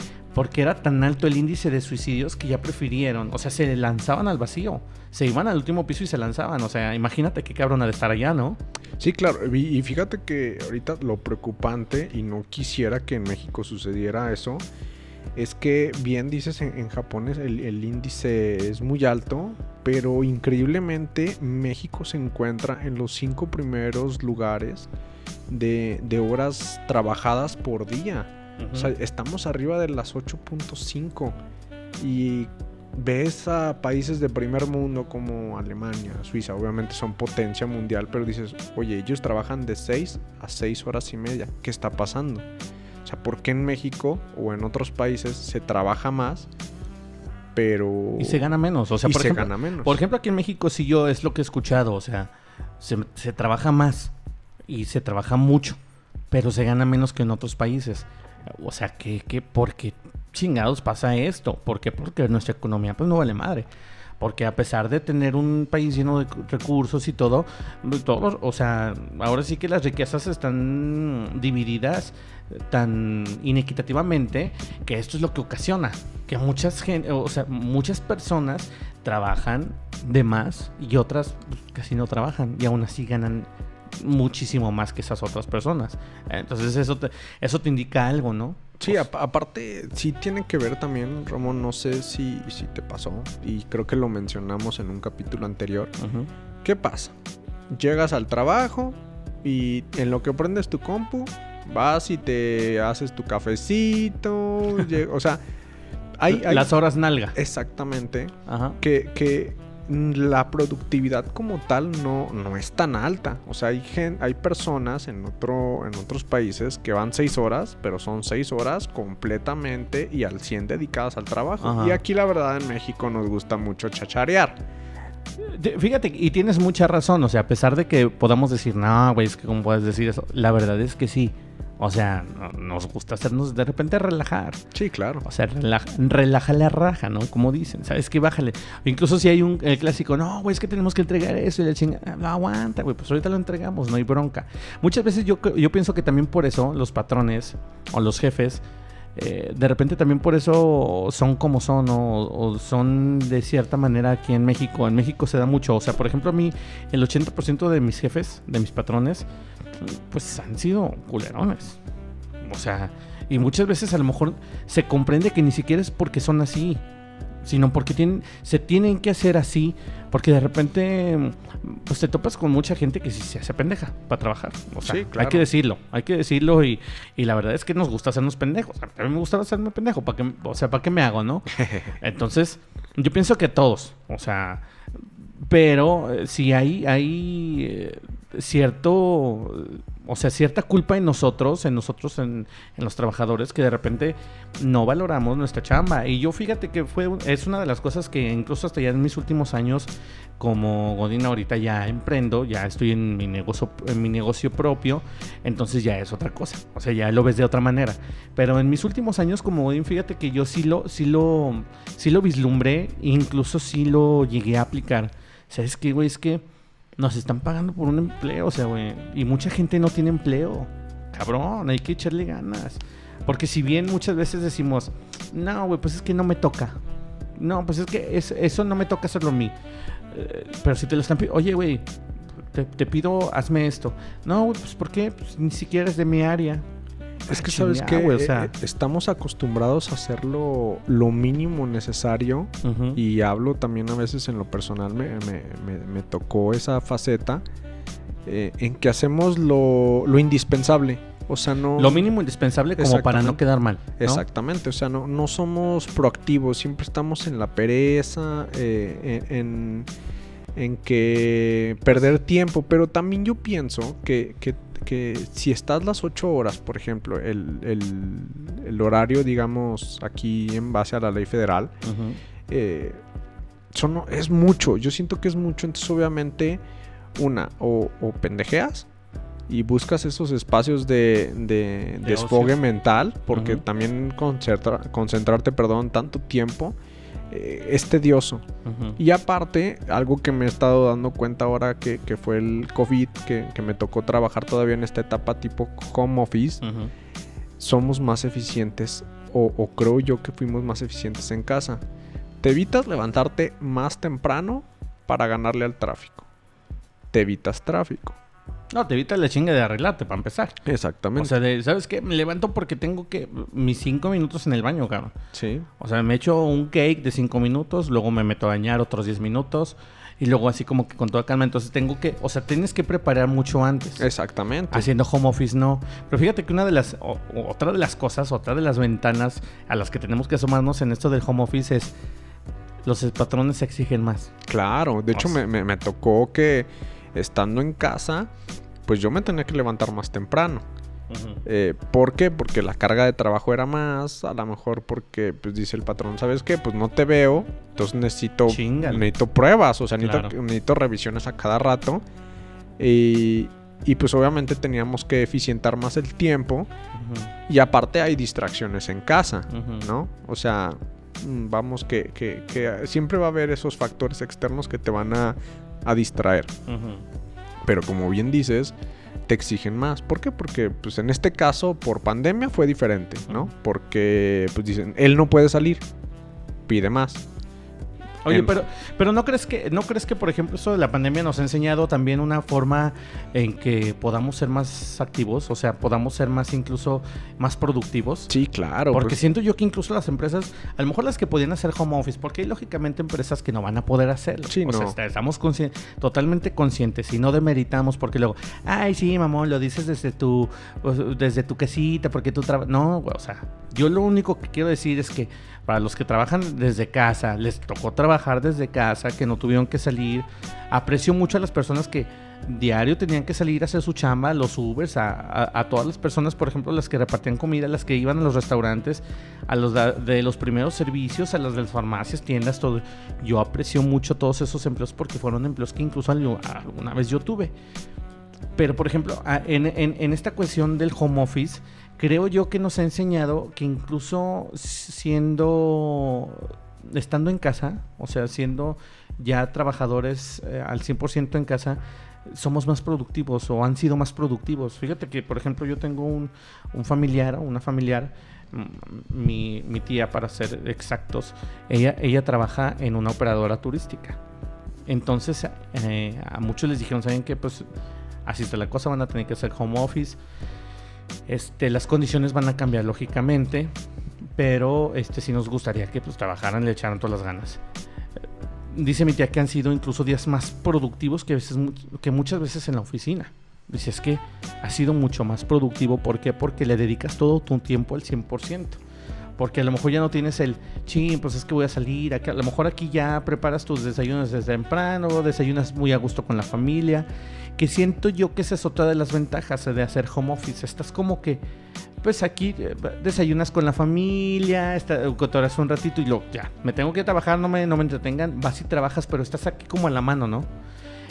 era tan alto el índice de suicidios que ya prefirieron. O sea, se lanzaban al vacío. Se iban al último piso y se lanzaban. O sea, imagínate qué cabrón ha de estar allá, ¿no? Sí, claro. Y, fíjate que ahorita lo preocupante, y no quisiera que en México sucediera eso, es que bien dices en, Japón el, el índice es muy alto, pero increíblemente México se encuentra en los cinco primeros lugares de horas trabajadas por día. O sea, estamos arriba de las 8.5 y ves a países de primer mundo como Alemania, Suiza, obviamente son potencia mundial, pero dices, oye, ellos trabajan de 6 a 6 horas y media, ¿qué está pasando? O sea, ¿por qué en México o en otros países se trabaja más, pero... y se gana menos. O sea, y por se ejemplo, gana menos? Por ejemplo, aquí en México sí yo es lo que he escuchado, o sea, se, se trabaja más y se trabaja mucho, pero se gana menos que en otros países. O sea, que, que ¿por qué chingados pasa esto? ¿Por qué? Porque nuestra economía pues no vale madre. Porque a pesar de tener un país lleno de recursos y todo, todos, o sea, ahora sí que las riquezas están divididas tan inequitativamente que esto es lo que ocasiona que muchas o sea, muchas personas trabajan de más y otras pues, casi no trabajan y aún así ganan muchísimo más que esas otras personas. Entonces eso te, eso te indica algo, ¿no? Sí, ap- aparte, sí tiene que ver también, Ramón, no sé si, si te pasó, y creo que lo mencionamos en un capítulo anterior. ¿Qué pasa? Llegas al trabajo y en lo que prendes tu compu, vas y te haces tu cafecito, o sea, hay, hay- Las horas nalga. exactamente Ajá. que, que la productividad como tal no, no es tan alta. O sea, hay, gen- hay personas en, otro, en otros países que van seis horas, pero son seis horas completamente y al 100 dedicadas al trabajo. Ajá. Y aquí la verdad en México nos gusta mucho chacharear. Fíjate, y tienes mucha razón, o sea, a pesar de que podamos decir, no, güey, es que cómo puedes decir eso, la verdad es que sí. O sea, nos gusta hacernos de repente relajar. Sí, claro. O sea, relaja, relaja la raja, ¿no? Como dicen, ¿sabes qué? Bájale. Incluso si hay un el clásico, no, güey, es que tenemos que entregar eso y la chinga, no aguanta, güey, pues ahorita lo entregamos, no hay bronca. Muchas veces yo, yo pienso que también por eso los patrones o los jefes eh, de repente también por eso son como son o, son de cierta manera aquí en México. En México se da mucho. O sea, por ejemplo, a mí el 80% de mis jefes, de mis patrones, pues han sido culerones. O sea, y muchas veces a lo mejor se comprende que ni siquiera es porque son así sino porque tienen, se tienen que hacer así, porque de repente pues te topas con mucha gente que sí se hace pendeja para trabajar. O sea, hay que decirlo, hay que decirlo y, y, la verdad es que nos gusta hacernos pendejos. A mí me gusta hacerme pendejo, ¿para qué, o sea, ¿para qué me hago, no? Entonces, yo pienso que todos, o sea, pero eh, si hay, hay eh, cierto, o sea, cierta culpa en nosotros, en nosotros, en, los trabajadores, que de repente no valoramos nuestra chamba. Y yo fíjate que fue, es una de las cosas que incluso hasta ya en mis últimos años, como Godín ahorita ya emprendo, ya estoy en mi negocio, en mi negocio propio, entonces ya es otra cosa. O sea, ya lo ves de otra manera. Pero en mis últimos años como Godín, fíjate que yo sí lo, sí lo, sí lo vislumbré, incluso sí lo llegué a aplicar ¿Sabes qué, güey? Es que nos están pagando por un empleo, o sea, güey. Y mucha gente no tiene empleo. Cabrón, hay que echarle ganas. Porque si bien muchas veces decimos, no, güey, pues es que no me toca. No, pues es que eso no me toca hacerlo a mí. Eh, pero si te lo están pidiendo, oye, güey, te, pido, hazme esto. No, güey, pues ¿por qué? Pues ni siquiera es de mi área. Es que, ¿sabes que O sea, eh, estamos acostumbrados a hacerlo lo mínimo necesario. Y hablo también a veces en lo personal, me, me, tocó esa faceta eh, en que hacemos lo, lo, indispensable. O sea, no. Lo mínimo indispensable como para no quedar mal. Exactamente. O sea, no, no somos proactivos. Siempre estamos en la pereza, eh, en, en, que perder tiempo. Pero también yo pienso que, que que si estás las 8 horas, por ejemplo, el, horario, digamos, aquí en base a la ley federal, eh, es mucho. Yo siento que es mucho. Entonces, obviamente, una, o, pendejeas y buscas esos espacios de, de, desfogue mental, porque también concentrarte, perdón, tanto tiempo eh, es tedioso. Y aparte, algo que me he estado dando cuenta ahora que, fue el COVID, que, me tocó trabajar todavía en esta etapa tipo home office, somos más eficientes, o, o creo yo que fuimos más eficientes en casa. Te evitas levantarte más temprano para ganarle al tráfico. Te evitas tráfico no, te evitas la chinga de arreglarte para empezar. Exactamente. O sea, ¿sabes qué? Me levanto porque tengo que. Mis cinco minutos en el baño, cabrón. Sí. O sea, me echo un cake de cinco minutos, luego me meto a bañar otros diez minutos. Y luego así como que con toda calma. Entonces tengo que. O sea, tienes que preparar mucho antes. Exactamente. Haciendo home office no. Pero fíjate que una de las. otra de las cosas, otra de las ventanas a las que tenemos que asomarnos en esto del home office es. Los patrones exigen más. Claro. De hecho, me, me tocó que estando en casa, pues yo me tenía que levantar más temprano. Eh, ¿Por qué? Porque la carga de trabajo era más, a lo mejor porque pues dice el patrón, ¿sabes qué? Pues no te veo, entonces necesito, necesito pruebas, o sea, necesito, revisiones a cada rato. Y, y, pues obviamente teníamos que eficientar más el tiempo. Y aparte hay distracciones en casa, ¿no? O sea, mm, vamos que, que, que, siempre va a haber esos factores externos que te van a a distraer. Pero como bien dices, te exigen más. ¿Por qué? Porque pues en este caso por pandemia fue diferente, ¿no? Porque pues dicen, él no puede salir, pide más. Oye, pero, pero ¿no crees que, no crees que, por ejemplo, eso de la pandemia nos ha enseñado también una forma en que podamos ser más activos? O sea, podamos ser más incluso más productivos. Sí, claro. Porque pues. siento yo que incluso las empresas, a lo mejor las que podían hacer home office, porque hay lógicamente empresas que no van a poder hacerlo. Sí, o sea, estamos totalmente conscientes y no demeritamos porque luego, ay, sí, mamón, lo dices desde tu, desde tu quesita, porque tú trabajas. No, o sea, yo lo único que quiero decir es que para los que trabajan desde casa, les tocó trabajar desde casa, que no tuvieron que salir. Aprecio mucho a las personas que diario tenían que salir a hacer su chamba, los Ubers, a, todas las personas, por ejemplo, las que repartían comida, las que iban a los restaurantes, a los de, los primeros servicios, a las de las farmacias, tiendas, todo. Yo aprecio mucho todos esos empleos porque fueron empleos que incluso alguna vez yo tuve pero, por ejemplo, en, en, esta cuestión del home office, creo yo que nos ha enseñado que incluso siendo, estando en casa, o sea, siendo ya trabajadores eh, al 100% en casa, somos más productivos o han sido más productivos. Fíjate que, por ejemplo, yo tengo un, un familiar, una familiar, mi, mi, tía, para ser exactos, ella, ella trabaja en una operadora turística. Entonces, eh, a muchos les dijeron, ¿saben qué? Pues así está la cosa, van a tener que hacer home office. Este, las condiciones van a cambiar lógicamente, pero este, sí nos gustaría que pues, trabajaran le echaran todas las ganas. Dice mi tía que han sido incluso días más productivos que, veces, que muchas veces en la oficina. Dice, es que ha sido mucho más productivo. ¿Por qué? Porque le dedicas todo tu tiempo al 100%. Porque a lo mejor ya no tienes el, ching, pues es que voy a salir. a lo mejor aquí ya preparas tus desayunos desde temprano, desayunas muy a gusto con la familia. Que siento yo que esa es otra de las ventajas de hacer home office. Estás como que, pues aquí eh, desayunas con la familia, está, cotoras un ratito y luego ya, me tengo que trabajar, no me, no me entretengan. Vas y trabajas, pero estás aquí como a la mano, ¿no?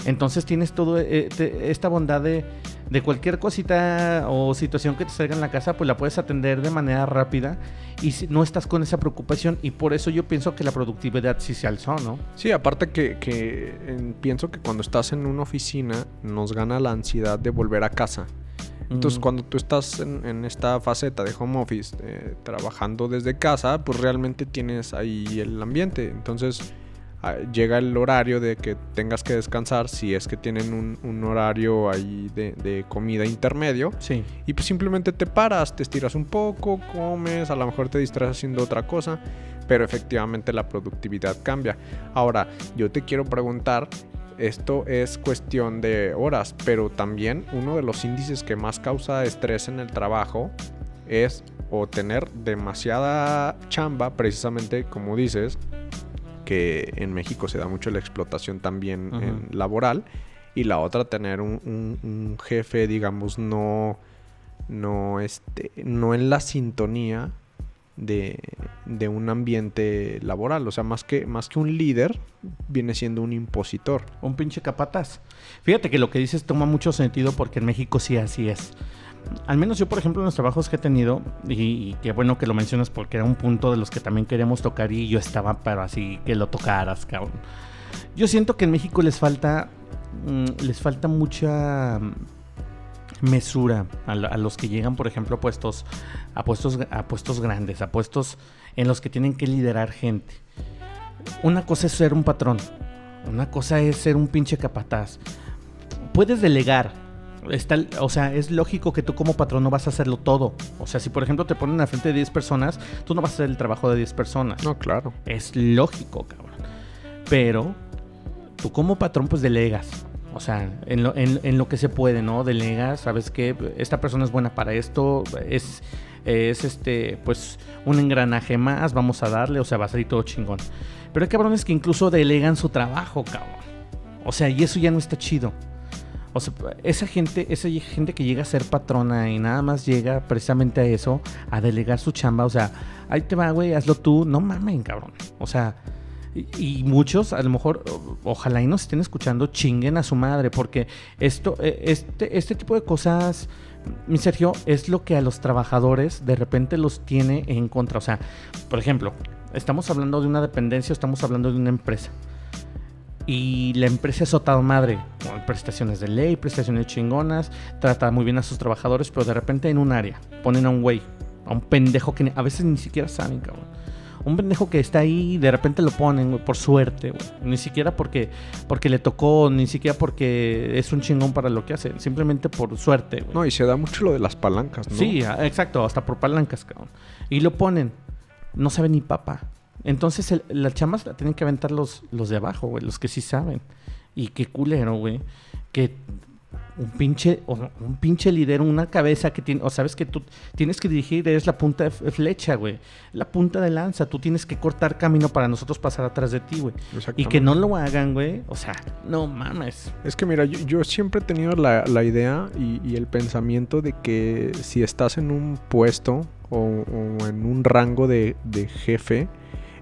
Entonces tienes toda eh, esta bondad de, de, cualquier cosita o situación que te salga en la casa, pues la puedes atender de manera rápida y no estás con esa preocupación y por eso yo pienso que la productividad sí se alzó, ¿no? Sí, aparte que, que pienso que cuando estás en una oficina nos gana la ansiedad de volver a casa. Entonces, cuando tú estás en, esta faceta de home office, eh, trabajando desde casa, pues realmente tienes ahí el ambiente. Entonces, llega el horario de que tengas que descansar si es que tienen un, horario ahí de, comida intermedio. Sí. Y pues simplemente te paras, te estiras un poco, comes, a lo mejor te distraes haciendo otra cosa, pero efectivamente la productividad cambia. Ahora, yo te quiero preguntar, esto es cuestión de horas, pero también uno de los índices que más causa estrés en el trabajo es o tener demasiada chamba, precisamente como dices, que en México se da mucho la explotación también laboral. Y la otra, tener un, jefe, digamos, no, no, este, no en la sintonía de, de, un ambiente laboral. O sea, más que, más que un líder, viene siendo un impositor. Un pinche capataz. Fíjate que lo que dices toma mucho sentido porque en México sí así es al menos yo, por ejemplo, en los trabajos que he tenido, y, qué bueno que lo mencionas porque era un punto de los que también queremos tocar y yo estaba, pero así que lo tocaras, cabrón. Yo siento que en México les falta, mm, les falta mucha mesura a, los que llegan, por ejemplo, a puestos, a puestos, a puestos grandes, a puestos en los que tienen que liderar gente. Una cosa es ser un patrón, una cosa es ser un pinche capataz. Puedes delegar, está, o sea, es lógico que tú como patrón no vas a hacerlo todo. O sea, si por ejemplo te ponen a frente de 10 personas, tú no vas a hacer el trabajo de 10 personas. No, claro. Es lógico, cabrón. Pero tú como patrón pues delegas. O sea, en lo, en, lo que se puede, ¿no? Delegas, sabes que esta persona es buena para esto, es, es este, pues, un engranaje más, vamos a darle, o sea, va a salir todo chingón. Pero hay cabrones que incluso delegan su trabajo, cabrón. O sea, y eso ya no está chido. O sea, esa gente, esa gente que llega a ser patrona y nada más llega precisamente a eso, a delegar su chamba, o sea, ahí te va, güey, hazlo tú, no mames, cabrón. O sea, y, muchos, a lo mejor, ojalá y nos estén escuchando, chinguen a su madre, porque esto, e, este, este tipo de cosas, mi Sergio, es lo que a los trabajadores de repente los tiene en contra. O sea, por ejemplo, estamos hablando de una dependencia, estamos hablando de una empresa. Y la empresa es sotado madre, con prestaciones de ley, prestaciones chingonas, trata muy bien a sus trabajadores, pero de repente en un área ponen a un güey, a un pendejo que a veces ni siquiera saben, cabrón. Un pendejo que está ahí, de repente lo ponen, por suerte, güey. Ni siquiera porque, porque le tocó, ni siquiera porque es un chingón para lo que hace, simplemente por suerte, güey. No, y se da mucho lo de las palancas, ¿no? Sí, exacto, hasta por palancas, cabrón. Y lo ponen, no sabe ni papá. Entonces el, las chamas la tienen que aventar los, los de abajo, güey, los que sí saben. Y qué culero, güey. Que un pinche, un pinche líder, una cabeza que tiene, o sabes que tú tienes que dirigir, es la punta de flecha, güey. La punta de lanza, tú tienes que cortar camino para nosotros pasar atrás de ti, güey. Y que no lo hagan, güey. O sea, no mames. Es que mira, yo, siempre he tenido la, la idea y, el pensamiento de que si estás en un puesto o, en un rango de, de jefe,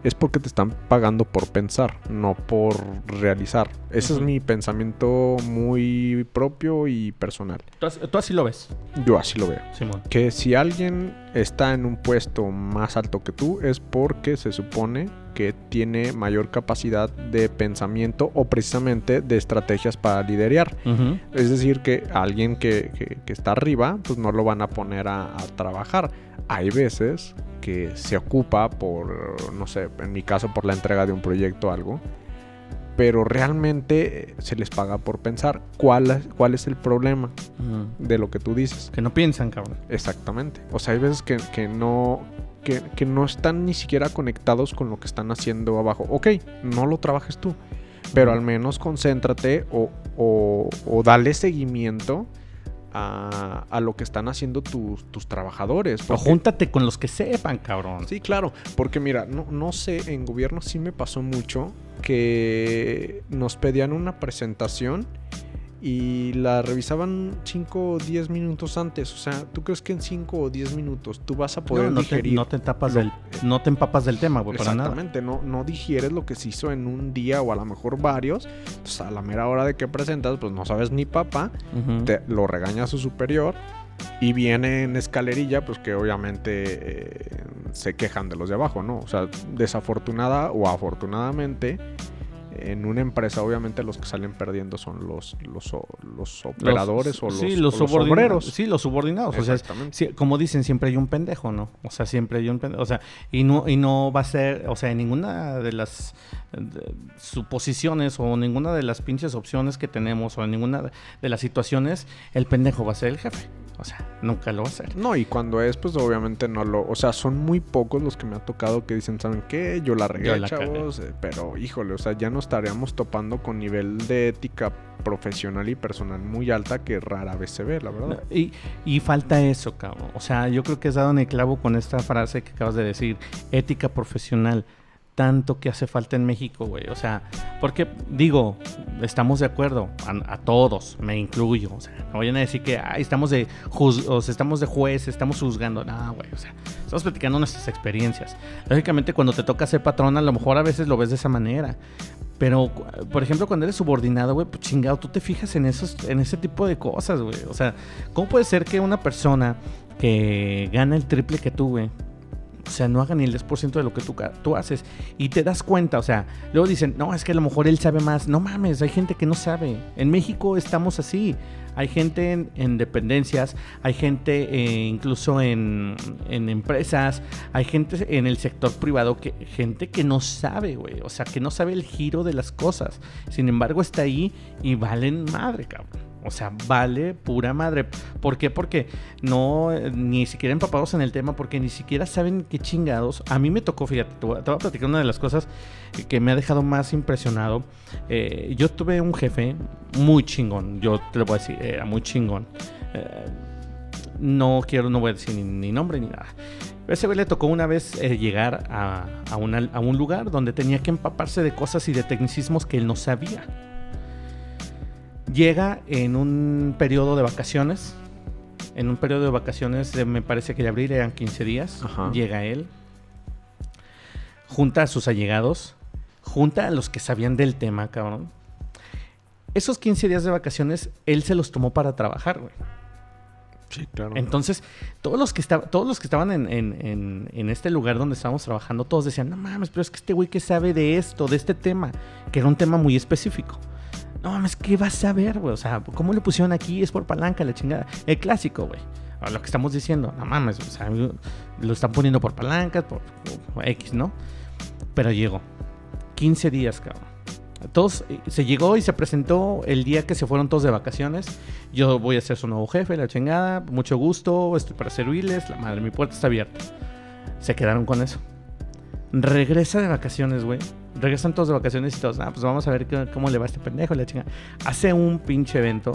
es porque te están pagando por pensar, no por realizar. Ese es mi pensamiento muy propio y personal. ¿Tú, tú así lo ves, Yo así lo veo. Simón. Que si alguien está en un puesto más alto que tú es porque se supone que tiene mayor capacidad de pensamiento o precisamente de estrategias para liderar. Es decir, que alguien que, que- que está arriba, pues no lo van a poner a, a trabajar. Hay veces que se ocupa por, no sé, en mi caso por la entrega de un proyecto o algo, pero realmente eh, se les paga por pensar. ¿Cuál, es- cuál es el problema de lo que tú dices? Que no piensan, cabrón. Exactamente. O sea, hay veces que, que no. Que, que no están ni siquiera conectados con lo que están haciendo abajo. Ok, no lo trabajes tú. Pero al menos concéntrate o, o, o dale seguimiento a, a lo que están haciendo tus, tus trabajadores. O júntate con los que sepan, cabrón. Sí, claro, porque mira, no, no sé, en gobierno sí me pasó mucho que nos pedían una presentación y la revisaban 5 o 10 minutos antes. O sea, ¿tú crees que en 5 o 10 minutos tú vas a poder no, no te, digerir? no te tapas lo- del, no te empapas del tema, güey, para nada. Exactamente, no, no digieres lo que se hizo en un día o a lo mejor varios. Pues a la mera hora de que presentas, pues no sabes ni papá te- lo regaña su superior y viene en escalerilla, pues que obviamente eh, se quejan de los de abajo, ¿no? O sea, desafortunada o afortunadamente, en una empresa obviamente los que salen perdiendo son los, los, o- los operadores o los, sí, o los, obreros. Sí, los subordinados. O sea, como dicen, siempre hay un pendejo, ¿no? O sea, siempre hay un pendejo. O sea, y no, y no va a ser, o sea, en ninguna de las de- suposiciones o ninguna de las pinches opciones que tenemos o en ninguna de las situaciones, el pendejo va a ser el jefe. O sea, nunca lo va a ser. No, y cuando es, pues obviamente no lo. O sea, son muy pocos los que me ha tocado que dicen, ¿saben qué? Yo la regué, Yo la cagué". chavos. eh, Pero, híjole, o sea, ya nos estaríamos topando con nivel de ética profesional y personal muy alta que rara vez se ve, la verdad. Y, y falta eso, cabrón. O sea, yo creo que has dado en el clavo con esta frase que acabas de decir, ética profesional. Tanto que hace falta en México, güey. O sea, porque digo, estamos de acuerdo, a, todos, me incluyo. O sea, no vayan a decir que "Ay, estamos de juz- estamos de juez, estamos juzgando. No, güey. O sea, estamos platicando nuestras experiencias. Lógicamente, cuando te toca ser patrón, a lo mejor a veces lo ves de esa manera. Pero, por ejemplo, cuando eres subordinado, güey, pues chingado, tú te fijas en esos, en ese tipo de cosas, güey. O sea, ¿cómo puede ser que una persona que gana el triple que tú, güey, o sea, no haga ni el 10% de lo que tú, tú haces? Y te das cuenta, o sea, luego dicen, no, es que a lo mejor él sabe más. No mames, hay gente que no sabe. En México estamos así. Hay gente en, en dependencias, hay gente eh, incluso en, en empresas, hay gente en el sector privado, que gente que no sabe, güey. O sea, que no sabe el giro de las cosas. Sin embargo, está ahí y valen madre, cabrón. O sea, vale pura madre. ¿Por qué? Porque no, eh, ni siquiera empapados en el tema, porque ni siquiera saben qué chingados. A mí me tocó, fíjate, te voy a, a platicar una de las cosas que me ha dejado más impresionado. Eh, yo tuve un jefe muy chingón, yo te lo voy a decir, era muy chingón. Eh, no quiero, no voy a decir ni, ni nombre ni nada. Pero ese güey le tocó una vez eh, llegar a, a a un lugar donde tenía que empaparse de cosas y de tecnicismos que él no sabía. Llega en un periodo de vacaciones. En un periodo de vacaciones, de- me parece que de abril eran 15 días. Ajá. Llega él. Junta a sus allegados. Junta a los que sabían del tema, cabrón. Esos 15 días de vacaciones, él se los tomó para trabajar, güey. Sí, claro. Entonces, todos los que, estaban todos los que estaban en, en- en- en este lugar donde estábamos trabajando, todos decían, no mames, pero es que este güey que sabe de esto, de este tema, que era un tema muy específico. No mames, ¿qué vas a ver, güey? O sea, ¿cómo le pusieron aquí? Es por palanca, la chingada. El clásico, güey. Lo que estamos diciendo, no mames, o sea, lo están poniendo por palancas, por, por X, ¿no? Pero llegó. 15 días, cabrón. Todos, eh, se llegó y se presentó el día que se fueron todos de vacaciones. Yo voy a ser su nuevo jefe, la chingada. Mucho gusto, estoy para servirles. La madre, mi puerta está abierta. Se quedaron con eso. Regresa de vacaciones, güey. Regresan todos de vacaciones y todos, ah, pues vamos a ver qué- cómo le va a este pendejo, la chingada. Hace un pinche evento.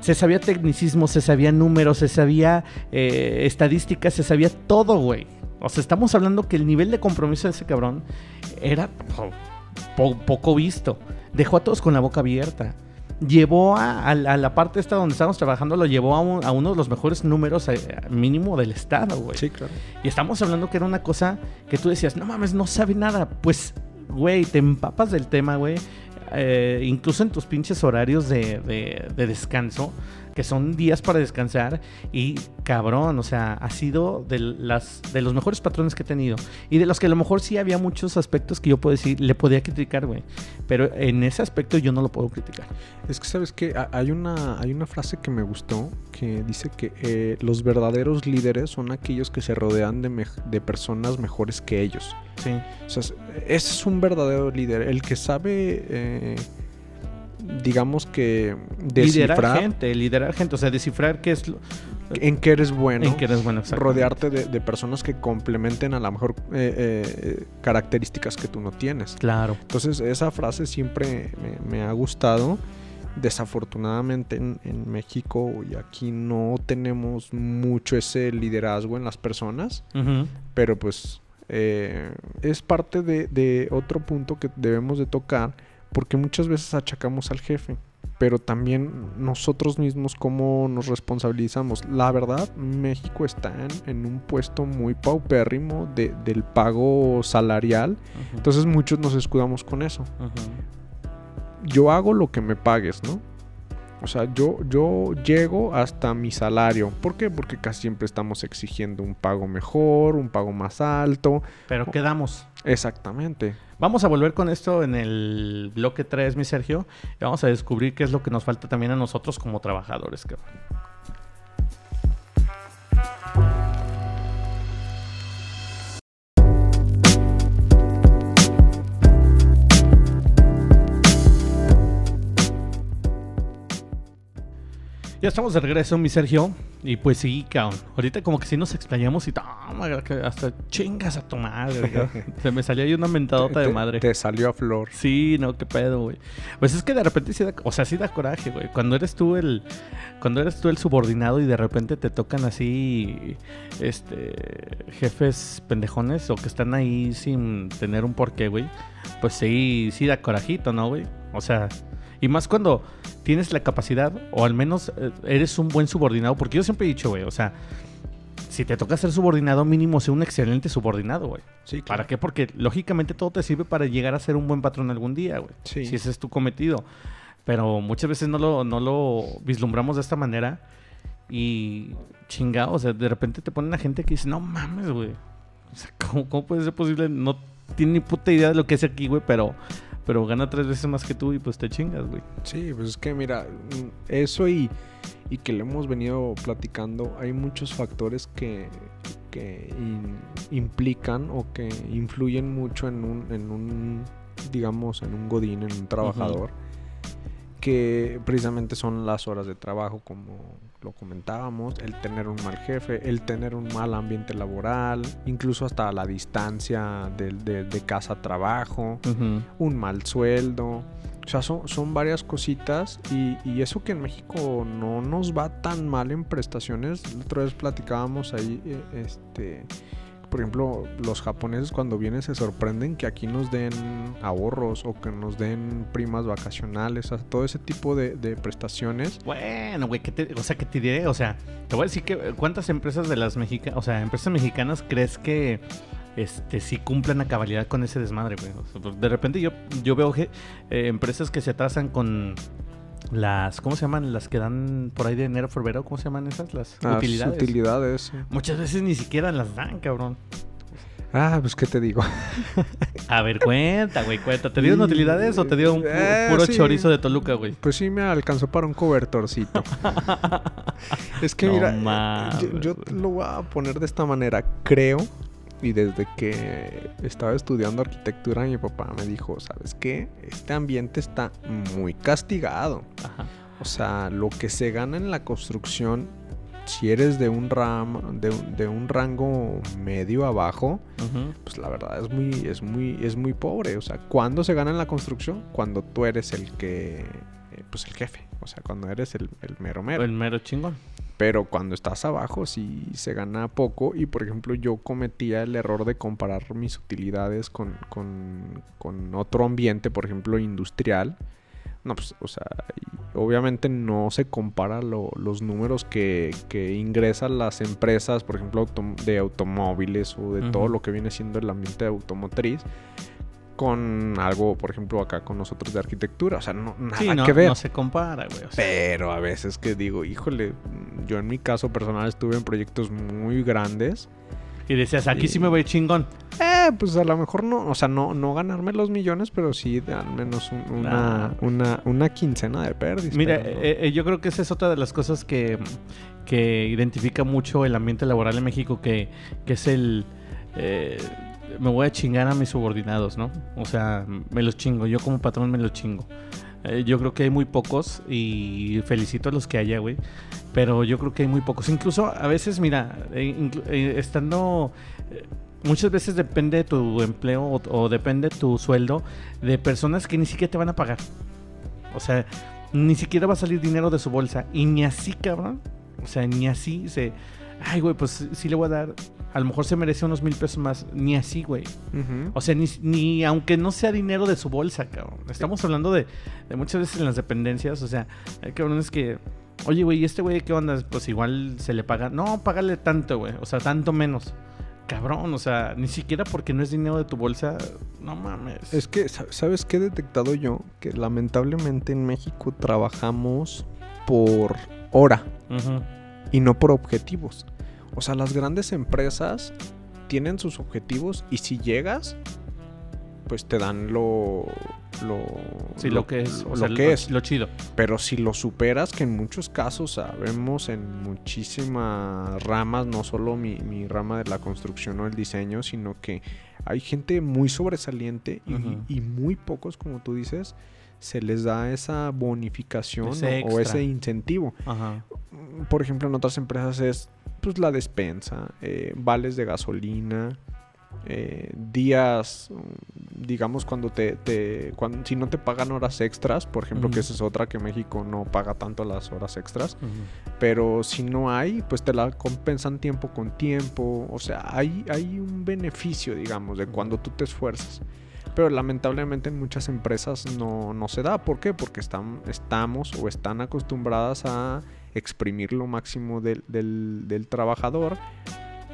Se sabía tecnicismo, se sabía números, se sabía eh, estadísticas, se sabía todo, güey. O sea, estamos hablando que el nivel de compromiso de ese cabrón era po- po- poco visto. Dejó a todos con la boca abierta. llevó a, a la a la parte esta donde estábamos trabajando, lo llevó a, un- a uno de los mejores números eh, mínimo del estado, güey. Sí, claro. Y estamos hablando que era una cosa que tú decías, no mames, no sabe nada. Pues, güey, te empapas del tema, güey. Eh, incluso en tus pinches horarios de, de- de descanso, que son días para descansar. Y cabrón, o sea, ha sido de, las, de los mejores patrones que he tenido. Y de los que a lo mejor sí había muchos aspectos que yo puedo decir, le podía criticar, güey. Pero en ese aspecto yo no lo puedo criticar. Es que sabes que hay una, hay una frase que me gustó que dice que eh, los verdaderos líderes son aquellos que se rodean de, de personas mejores que ellos. Sí. O sea, es- ese es un verdadero líder, el que sabe, eh, digamos que Liderar descifrar gente, liderar gente. O sea, descifrar qué es lo, en qué eres bueno. en qué eres bueno. exactamente. rodearte de, de personas que complementen a lo mejor eh, eh, características que tú no tienes. Claro. Entonces esa frase siempre me, me ha gustado. Desafortunadamente en, en México y aquí no tenemos mucho ese liderazgo en las personas, pero pues eh, es parte de, de otro punto que debemos de tocar porque muchas veces achacamos al jefe, pero también nosotros mismos cómo nos responsabilizamos. La verdad, México está en, un puesto muy paupérrimo de- del pago salarial, entonces muchos nos escudamos con eso yo hago lo que me pagues, ¿no? O sea, yo, yo llego hasta mi salario. ¿Por qué? Porque casi siempre estamos exigiendo un pago mejor, un pago más alto. Pero quedamos. Exactamente. Vamos a volver con esto en el bloque 3, mi Sergio. Y vamos a descubrir qué es lo que nos falta también a nosotros como trabajadores, cabrón. Ya estamos de regreso, mi Sergio. Y pues sí, cabrón. Ahorita como que sí nos explayamos y toma, hasta chingas a tu madre. Se me salió ahí una mentadota de Te- madre. Te salió a flor. Sí, no, qué pedo, güey. Pues es que de repente sí da, o sea, sí da coraje, güey. Cuando eres tú el, cuando eres tú el subordinado y de repente te tocan así, este, jefes pendejones o que están ahí sin tener un porqué, güey. Pues sí, sí da corajito, ¿no, güey? O sea, y más cuando tienes la capacidad o al menos eh, eres un buen subordinado, porque yo siempre he dicho, güey, o sea, si te toca ser subordinado, mínimo sea un excelente subordinado, güey. Sí, ¿Para qué? Porque lógicamente todo te sirve para llegar a ser un buen patrón algún día, güey. Sí. Si ese es tu cometido. Pero muchas veces no lo, no lo vislumbramos de esta manera. Y chingado, o sea, de repente te ponen a gente que dice, no mames, güey. O sea, ¿cómo, cómo puede ser posible? No tiene ni puta idea de lo que es aquí, güey, pero, pero gana tres veces más que tú y pues te chingas, güey. Sí, pues es que mira, eso y, y que le hemos venido platicando, hay muchos factores que, que in- implican o que influyen mucho en un, en un, digamos, en un godín, en un trabajador, que precisamente son las horas de trabajo, como lo comentábamos, el tener un mal jefe, el tener un mal ambiente laboral, incluso hasta la distancia de, de casa a trabajo un mal sueldo. O sea, son, son varias cositas y, y eso que en México no nos va tan mal en prestaciones. La otra vez platicábamos ahí, eh, este, por ejemplo, los japoneses cuando vienen se sorprenden que aquí nos den ahorros o que nos den primas vacacionales, todo ese tipo de, prestaciones. Bueno, güey, ¿qué te- o sea, ¿qué te diré? O sea, te voy a decir que cuántas empresas de las mexicanas, o sea, empresas mexicanas crees que este sí cumplan a cabalidad con ese desmadre, güey. Pues, de repente yo, yo veo que, eh, empresas que se atrasan con las, ¿cómo se llaman? Las que dan por ahí de enero febrero, ¿cómo se llaman esas? Las Las utilidades. utilidades, sí. Muchas veces ni siquiera las dan, cabrón. Ah, pues qué te digo. A ver, cuenta, güey, cuenta. ¿Te dieron utilidades o te dio un pu- Eh, puro sí. chorizo de Toluca, güey? Pues sí me alcanzó para un cobertorcito. es que No mira, eh, mames, yo, yo lo voy a poner de esta manera. Creo, y desde que estaba estudiando arquitectura, mi papá me dijo, ¿sabes qué? Este ambiente está muy castigado. Ajá. O sea, lo que se gana en la construcción, si eres de un ram, de, un- de un rango medio abajo, Ujú. pues la verdad es muy, es muy, es muy pobre. O sea, ¿cuándo se gana en la construcción? Cuando tú eres el que, eh, pues el jefe. O sea, cuando eres el, el mero mero. El mero chingón. Pero cuando estás abajo sí se gana poco. Y por ejemplo, yo cometía el error de comparar mis utilidades con, con, con otro ambiente, por ejemplo, industrial. No, pues, o sea, obviamente no se compara los números que, que, ingresan las empresas, por ejemplo, de automóviles o de todo lo que viene siendo el ambiente automotriz con algo, por ejemplo, acá con nosotros de arquitectura. O sea, no, nada que ver. No se compara, güey. Pero a veces que digo, híjole, yo en mi caso personal estuve en proyectos muy grandes. Y decías, aquí sí me voy chingón. Eh, pues a lo mejor no, o sea, no, no ganarme los millones, pero sí al menos una, ah. una, una, quincena de pérdidas. Mira, eh, eh, yo creo que esa es otra de las cosas que, que identifica mucho el ambiente laboral en México, que, que es el... Eh, me voy a chingar a mis subordinados, ¿no? O sea, me los chingo, yo como patrón me los chingo. Eh, yo creo que hay muy pocos y felicito a los que haya, güey. Pero yo creo que hay muy pocos. Incluso a veces, mira, eh, eh, estando... muchas veces depende de tu empleo o, o, depende tu sueldo de personas que ni siquiera te van a pagar. O sea, ni siquiera va a salir dinero de su bolsa. Y ni así, cabrón. O sea, ni así se... Ay, güey, pues sí le voy a dar a lo mejor se merece unos mil pesos más. Ni así, güey. O sea, ni, aunque no sea dinero de su bolsa, cabrón. Estamos hablando de, muchas veces en las dependencias. O sea, hay cabrones que. Oye, güey, ¿y este güey qué onda? Pues igual se le paga. No, págale tanto, güey. O sea, tanto menos. Cabrón, o sea, ni siquiera porque no es dinero de tu bolsa. No mames. Es que, ¿sabes qué he detectado yo? Que lamentablemente en México trabajamos por hora. Y no por objetivos. O sea, las grandes empresas tienen sus objetivos y si llegas, pues te dan lo... lo sí, lo, que es. Lo, que es. Lo chido. Pero si lo superas, que en muchos casos sabemos en muchísimas ramas, no solo mi, mi rama de la construcción o el diseño, sino que hay gente muy sobresaliente y, muy pocos, como tú dices, se les da esa bonificación o, ese incentivo. Por ejemplo, en otras empresas es pues la despensa, eh, vales de gasolina, eh, días, digamos, cuando te, cuando, si no te pagan horas extras, por ejemplo, que esa es otra que México no paga tanto las horas extras, pero si no hay, pues te la compensan tiempo con tiempo, o sea, hay, hay un beneficio, digamos, de cuando tú te esfuerzas. Pero lamentablemente en muchas empresas no, no se da. ¿Por qué? Porque están, estamos o están acostumbradas a exprimir lo máximo del, del, trabajador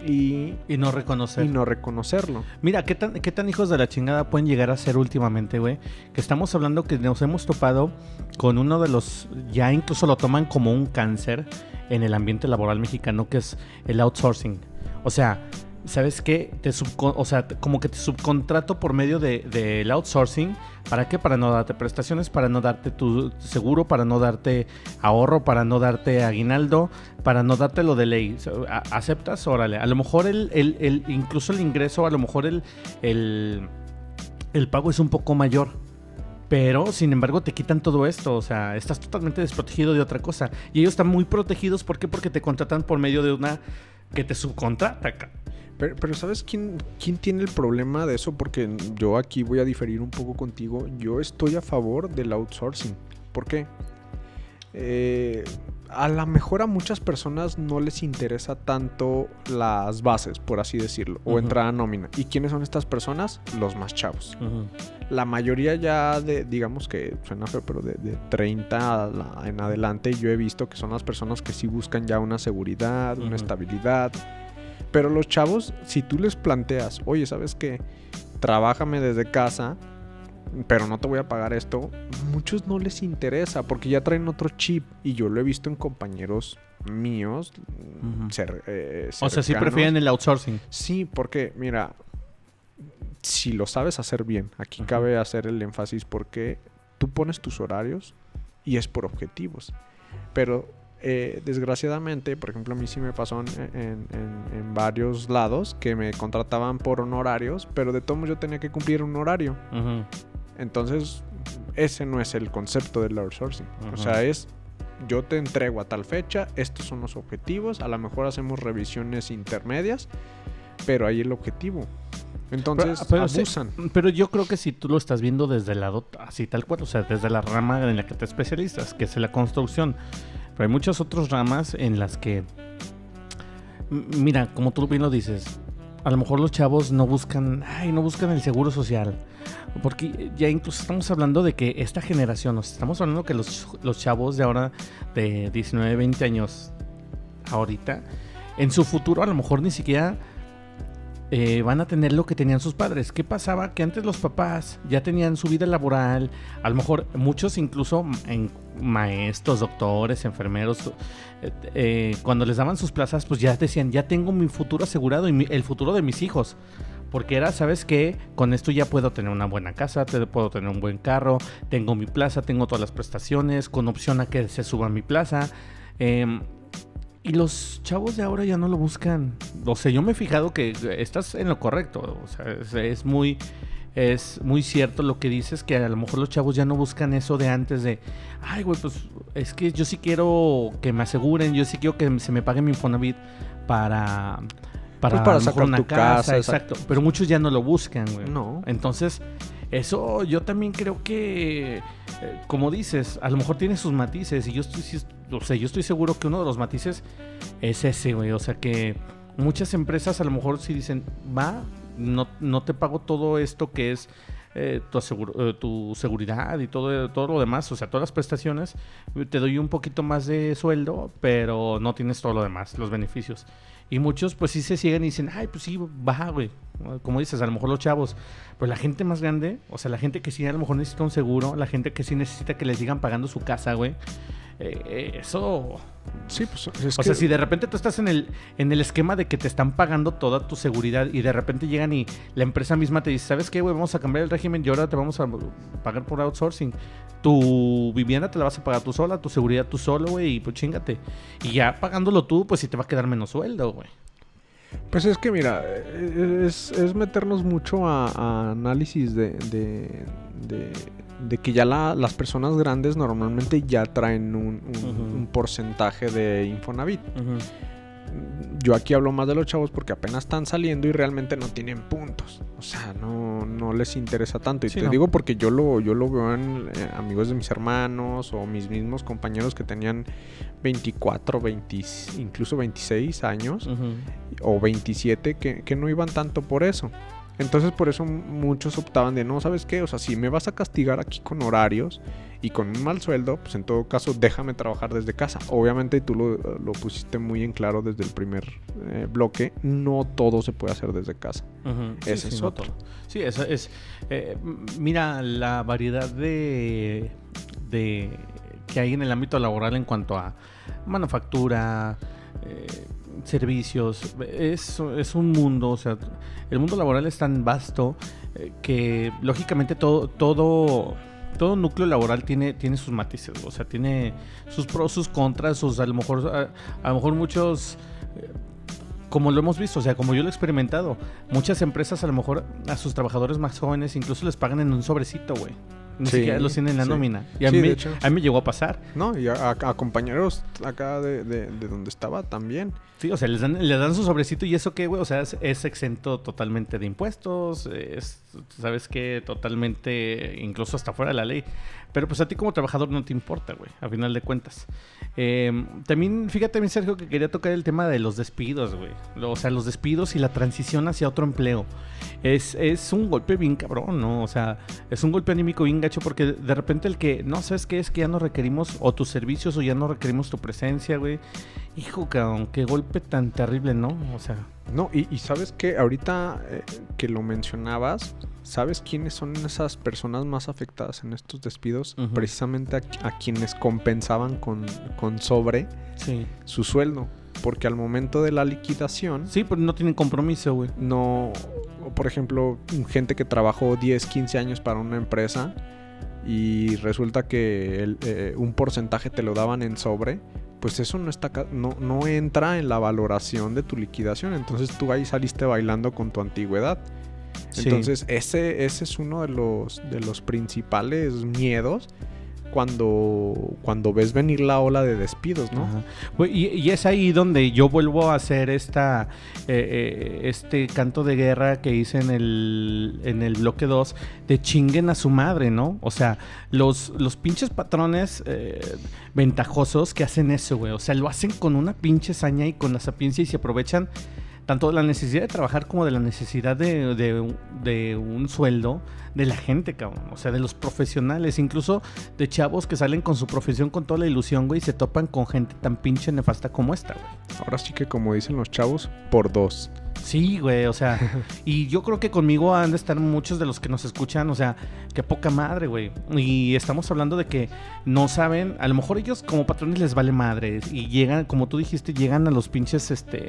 y, y, no reconocer. Y no reconocerlo. Mira, ¿qué tan, ¿qué tan hijos de la chingada pueden llegar a ser últimamente, güey? Que estamos hablando que nos hemos topado con uno de los, ya incluso lo toman como un cáncer en el ambiente laboral mexicano, que es el outsourcing. O sea, ¿sabes qué? Te o sea, como que te subcontrato por medio del de, outsourcing. ¿Para qué? Para no darte prestaciones, para no darte tu seguro, para no darte ahorro, para no darte aguinaldo, para no darte lo de ley. ¿Aceptas? Órale. A lo mejor el, el, incluso el ingreso, a lo mejor el, el, el pago es un poco mayor. Pero, sin embargo, te quitan todo esto. O sea, estás totalmente desprotegido de otra cosa. Y ellos están muy protegidos. ¿Por qué? Porque te contratan por medio de una que te subcontrata. Pero, ¿sabes quién, quién tiene el problema de eso? Porque yo aquí voy a diferir un poco contigo. Yo estoy a favor del outsourcing. ¿Por qué? Eh, a lo mejor a muchas personas no les interesa tanto las bases, por así decirlo, o entrar a nómina. ¿Y quiénes son estas personas? Los más chavos. La mayoría ya de, digamos que suena feo, pero de, de 30 en adelante yo he visto que son las personas que sí buscan ya una seguridad, una estabilidad pero los chavos, si tú les planteas, oye, ¿sabes qué? Trabájame desde casa, pero no te voy a pagar esto, muchos no les interesa porque ya traen otro chip y yo lo he visto en compañeros míos. Eh, o sea, sí prefieren el outsourcing. Sí, porque mira, si lo sabes hacer bien, aquí cabe hacer el énfasis porque tú pones tus horarios y es por objetivos. Pero eh, desgraciadamente, por ejemplo, a mí sí me pasó en, varios lados que me contrataban por honorarios, pero de todos yo tenía que cumplir un horario. Entonces, ese no es el concepto del outsourcing. O sea, es yo te entrego a tal fecha, estos son los objetivos, a lo mejor hacemos revisiones intermedias, pero ahí el objetivo. Entonces pero, abusan. pero yo creo que si tú lo estás viendo desde el lado así tal cual, o sea, desde la rama en la que te especializas, que es la construcción, pero hay muchas otras ramas en las que, mira, como tú bien lo dices, a lo mejor los chavos no buscan, ay, no buscan el seguro social, porque ya incluso estamos hablando de que esta generación, estamos hablando que los, los chavos de ahora de 19, 20 años, ahorita, en su futuro a lo mejor ni siquiera eh, van a tener lo que tenían sus padres. ¿Qué pasaba? Que antes los papás ya tenían su vida laboral, a lo mejor muchos incluso en maestros, doctores, enfermeros, eh, eh, cuando les daban sus plazas, pues ya decían, ya tengo mi futuro asegurado y el futuro de mis hijos. Porque era, ¿sabes qué? Con esto ya puedo tener una buena casa, puedo tener un buen carro, tengo mi plaza, tengo todas las prestaciones, con opción a que se suba mi plaza. Y los chavos de ahora ya no lo buscan. O sea, yo me he fijado que estás en lo correcto. O sea, es, muy es muy cierto lo que dices, que a lo mejor los chavos ya no buscan eso de antes de, ay, güey, pues es que yo sí quiero que me aseguren, yo sí quiero que se me pague mi Infonavit para... Para, pues para sacar una casa, exacto. Pero muchos ya no lo buscan, güey. No. Entonces, eso yo también creo que, eh, como dices, a lo mejor tiene sus matices y yo estoy, o sea, yo estoy seguro que uno de los matices es ese, güey. O sea que muchas empresas a lo mejor sí dicen, va, no, no te pago todo esto que es eh, tu, eh, tu, seguridad y todo, todo lo demás, o sea, todas las prestaciones, te doy un poquito más de sueldo, pero no tienes todo lo demás, los beneficios. Y muchos pues sí se siguen y dicen, ay, pues sí, baja, güey. Como dices, a lo mejor los chavos, pero la gente más grande, o sea, la gente que sí a lo mejor necesita un seguro, la gente que sí necesita que les sigan pagando su casa, güey eh, eso. Sí, pues O sea, si de repente tú estás en el, en el esquema de que te están pagando toda tu seguridad y de repente llegan y la empresa misma te dice, ¿sabes qué, güey? Vamos a cambiar el régimen y ahora te vamos a pagar por outsourcing. Tu vivienda te la vas a pagar tú sola, tu seguridad tú solo, güey, y pues chingate. Y ya pagándolo tú, pues sí te va a quedar menos sueldo, güey. Pues es que mira, es, meternos mucho a, análisis de, de, que ya las personas grandes normalmente ya traen un, porcentaje de Infonavit yo aquí hablo más de los chavos porque apenas están saliendo y realmente no tienen puntos. O sea, no, no les interesa tanto. Y te digo porque yo lo, yo lo veo en eh, amigos de mis hermanos o mis mismos compañeros que tenían 24, 20, incluso 26 años o 27 que, que no iban tanto por eso. Entonces por eso muchos optaban de no, ¿sabes qué? O sea, si me vas a castigar aquí con horarios y con un mal sueldo, pues en todo caso déjame trabajar desde casa. Obviamente tú lo, pusiste muy en claro desde el primer eh, bloque, no todo se puede hacer desde casa. Ese es otro. Sí, eso es... Eh, mira, la variedad de, de que hay en el ámbito laboral en cuanto a manufactura, eh, servicios, es, es, un mundo, o sea, el mundo laboral es tan vasto que lógicamente todo, todo todo núcleo laboral tiene, tiene sus matices, o sea, tiene sus pros, sus contras, sus a lo mejor, a, lo mejor muchos, eh, como lo hemos visto, o sea, como yo lo he experimentado, muchas empresas a lo mejor a sus trabajadores más jóvenes incluso les pagan en un sobrecito, güey. Ni siquiera los tienen en la nómina. Y a, mí, a mí me llegó a pasar. No, y a, compañeros acá de, de, donde estaba también. Sí, o sea, les dan, les dan su sobrecito y eso qué, güey, o sea, es, es, exento totalmente de impuestos, es, ¿sabes qué? Totalmente, incluso hasta fuera de la ley. Pero pues a ti como trabajador no te importa, güey, a final de cuentas. Em, también, fíjate, mi Sergio, que quería tocar el tema de los despidos, güey. O sea, los despidos y la transición hacia otro empleo. Es, es un golpe bien cabrón, ¿no? O sea, es un golpe anímico bien gacho porque de repente el que, no, ¿sabes qué? Es que ya no requerimos o tus servicios o ya no requerimos tu presencia, güey. Hijo, cabrón, qué golpe tan terrible, ¿no? O sea... No, y, sabes que ahorita eh, que lo mencionabas, ¿sabes quiénes son esas personas más afectadas en estos despidos? Precisamente a, quienes compensaban con, con sobre su sueldo. Porque al momento de la liquidación... Sí, pero no tienen compromiso, güey. No, por ejemplo, gente que trabajó 10, 15 años para una empresa y resulta que eh, un porcentaje te lo daban en sobre pues eso no está no, no entra en la valoración de tu liquidación. Entonces tú ahí saliste bailando con tu antigüedad. Entonces, ese, ese es uno de los, de los principales miedos cuando, cuando ves venir la ola de despidos, ¿no? Y, es ahí donde yo vuelvo a hacer esta, eh, eh, este canto de guerra que hice en el, en el bloque 2 de chinguen a su madre, ¿no? O sea, los, los pinches patrones eh, ventajosos que hacen eso, güey. O sea, lo hacen con una pinche saña y con la sapiencia y se aprovechan tanto de la necesidad de trabajar como de la necesidad de, de, de, un sueldo de la gente, cabrón. O sea, de los profesionales, incluso de chavos que salen con su profesión con toda la ilusión, güey, y se topan con gente tan pinche nefasta como esta, güey. Ahora sí que como dicen los chavos, por dos. Sí, güey, o sea, y yo creo que conmigo han de estar muchos de los que nos escuchan, o sea, qué poca madre, güey. Y estamos hablando de que no saben, a lo mejor ellos como patrones les vale madre y llegan, como tú dijiste, llegan a los pinches, este,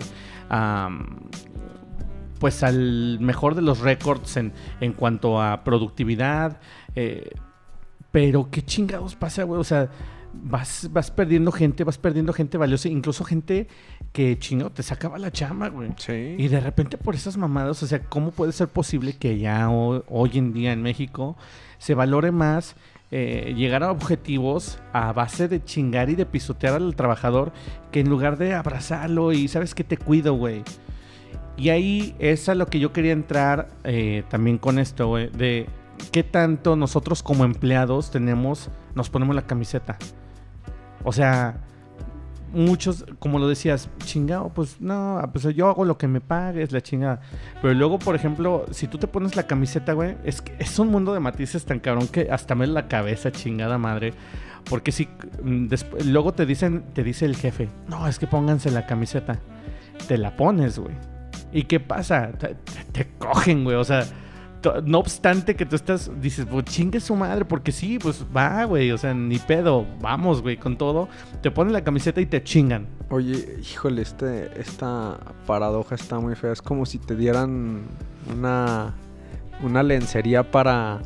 pues al mejor de los récords en, en cuanto a productividad. Eh, pero qué chingados pasa, güey. O sea, vas, vas perdiendo gente, vas perdiendo gente valiosa, incluso gente que chingo te sacaba la chama, güey. Sí. Y de repente por esas mamadas, o sea, ¿cómo puede ser posible que ya hoy, en día en México se valore más eh, llegar a objetivos a base de chingar y de pisotear al trabajador que en lugar de abrazarlo y sabes que te cuido, güey? Y ahí es a lo que yo quería entrar eh, también con esto, güey, de qué tanto nosotros como empleados tenemos, nos ponemos la camiseta. O sea, muchos, como lo decías, chingado, pues no, pues yo hago lo que me pagues, la chingada. Pero luego, por ejemplo, si tú te pones la camiseta, güey, es es un mundo de matices tan cabrón que hasta me la cabeza, chingada madre. Porque si mm, luego te dicen, te dice el jefe, no, es que pónganse la camiseta. Te la pones, güey. ¿Y qué pasa? Te, te cogen, güey. O sea, no obstante que tú estás, dices, pues chingue su madre, porque sí, pues va, güey, o sea, ni pedo, vamos, güey, con todo. Te ponen la camiseta y te chingan. Oye, híjole, este, esta paradoja está muy fea. Es como si te dieran una, una lencería para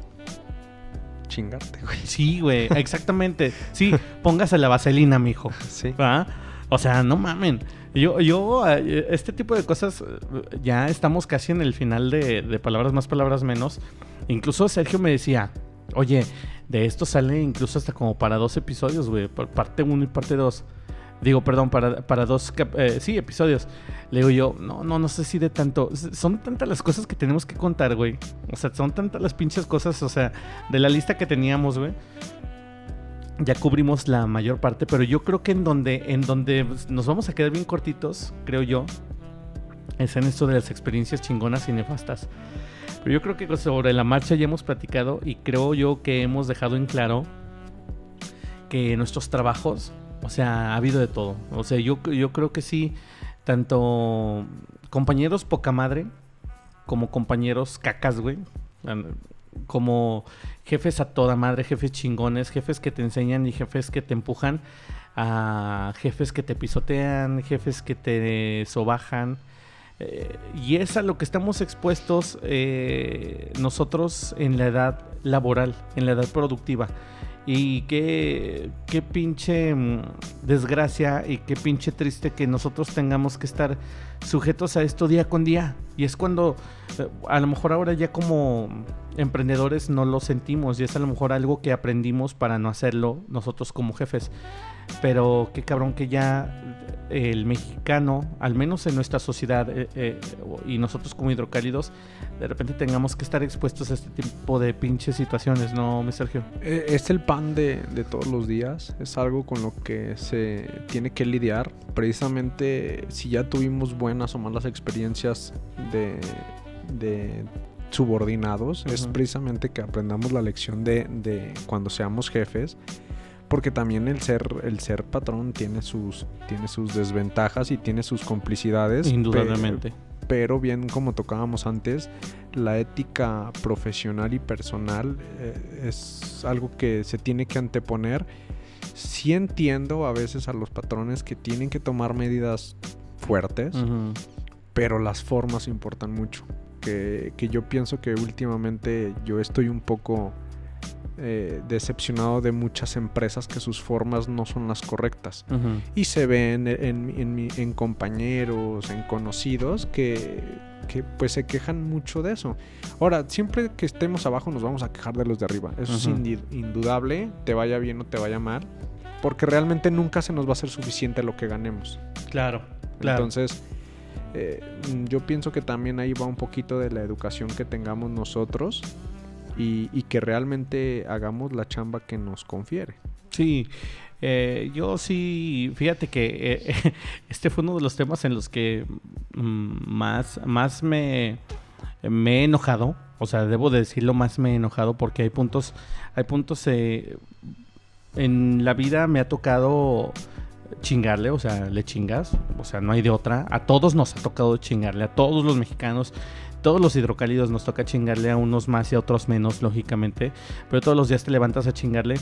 chingarte, güey. Sí, güey, exactamente. sí, póngase la vaselina, mijo. Sí. ¿Va? O sea, no mamen. Yo, yo, este tipo de cosas, eh, ya estamos casi en el final de, palabras más, palabras menos. Incluso Sergio me decía, oye, de esto sale incluso hasta como para dos episodios, güey, parte uno y parte dos. Digo, perdón, para, para dos, eh, sí, episodios. Le digo yo, no, no, no sé si de tanto. Son tantas las cosas que tenemos que contar, güey. O sea, son tantas las pinches cosas, o sea, de la lista que teníamos, güey ya cubrimos la mayor parte, pero yo creo que en donde, en donde nos vamos a quedar bien cortitos, creo yo, es en esto de las experiencias chingonas y nefastas. Pero yo creo que sobre la marcha ya hemos platicado y creo yo que hemos dejado en claro que nuestros trabajos, o sea, ha habido de todo. O sea, yo, yo creo que sí, tanto compañeros poca madre como compañeros cacas, güey como jefes a toda madre, jefes chingones, jefes que te enseñan y jefes que te empujan, a jefes que te pisotean, jefes que te sobajan. Eh, y es a lo que estamos expuestos eh, nosotros en la edad laboral, en la edad productiva. Y qué, qué pinche mm, desgracia y qué pinche triste que nosotros tengamos que estar sujetos a esto día con día. Y es cuando eh, a lo mejor ahora ya como emprendedores no lo sentimos y es a lo mejor algo que aprendimos para no hacerlo nosotros como jefes. Pero qué cabrón que ya el mexicano, al menos en nuestra sociedad eh, eh, y nosotros como hidrocálidos, de repente tengamos que estar expuestos a este tipo de pinches situaciones, ¿no, mi Sergio? Es el pan de, de todos los días, es algo con lo que se tiene que lidiar. Precisamente si ya tuvimos buenas o malas experiencias de, de subordinados, es precisamente que aprendamos la lección de, de, cuando seamos jefes, porque también el ser, el ser patrón tiene sus, tiene sus desventajas y tiene sus complicidades. Indudablemente. Pero, bien como tocábamos antes, la ética profesional y personal eh, es algo que se tiene que anteponer. Sí entiendo a veces a los patrones que tienen que tomar medidas fuertes, pero las formas importan mucho que, yo pienso que últimamente yo estoy un poco eh, decepcionado de muchas empresas que sus formas no son las correctas. Y se ven en, en, compañeros, en conocidos que, que, pues se quejan mucho de eso. Ahora, siempre que estemos abajo nos vamos a quejar de los de arriba. Eso es indudable, te vaya bien o te vaya mal, porque realmente nunca se nos va a hacer suficiente lo que ganemos. Claro, claro. Entonces eh, yo pienso que también ahí va un poquito de la educación que tengamos nosotros y, que realmente hagamos la chamba que nos confiere. Sí, eh, yo sí, fíjate que eh, este fue uno de los temas en los que mm, más, más me, me he enojado. O sea, debo decirlo, más me he enojado porque hay puntos, hay puntos en la vida me ha tocado chingarle, o sea, le chingas, o sea, no hay de otra. A todos nos ha tocado chingarle, a todos los mexicanos, todos los hidrocálidos nos toca chingarle a unos más y a otros menos, lógicamente, pero todos los días te levantas a chingarle.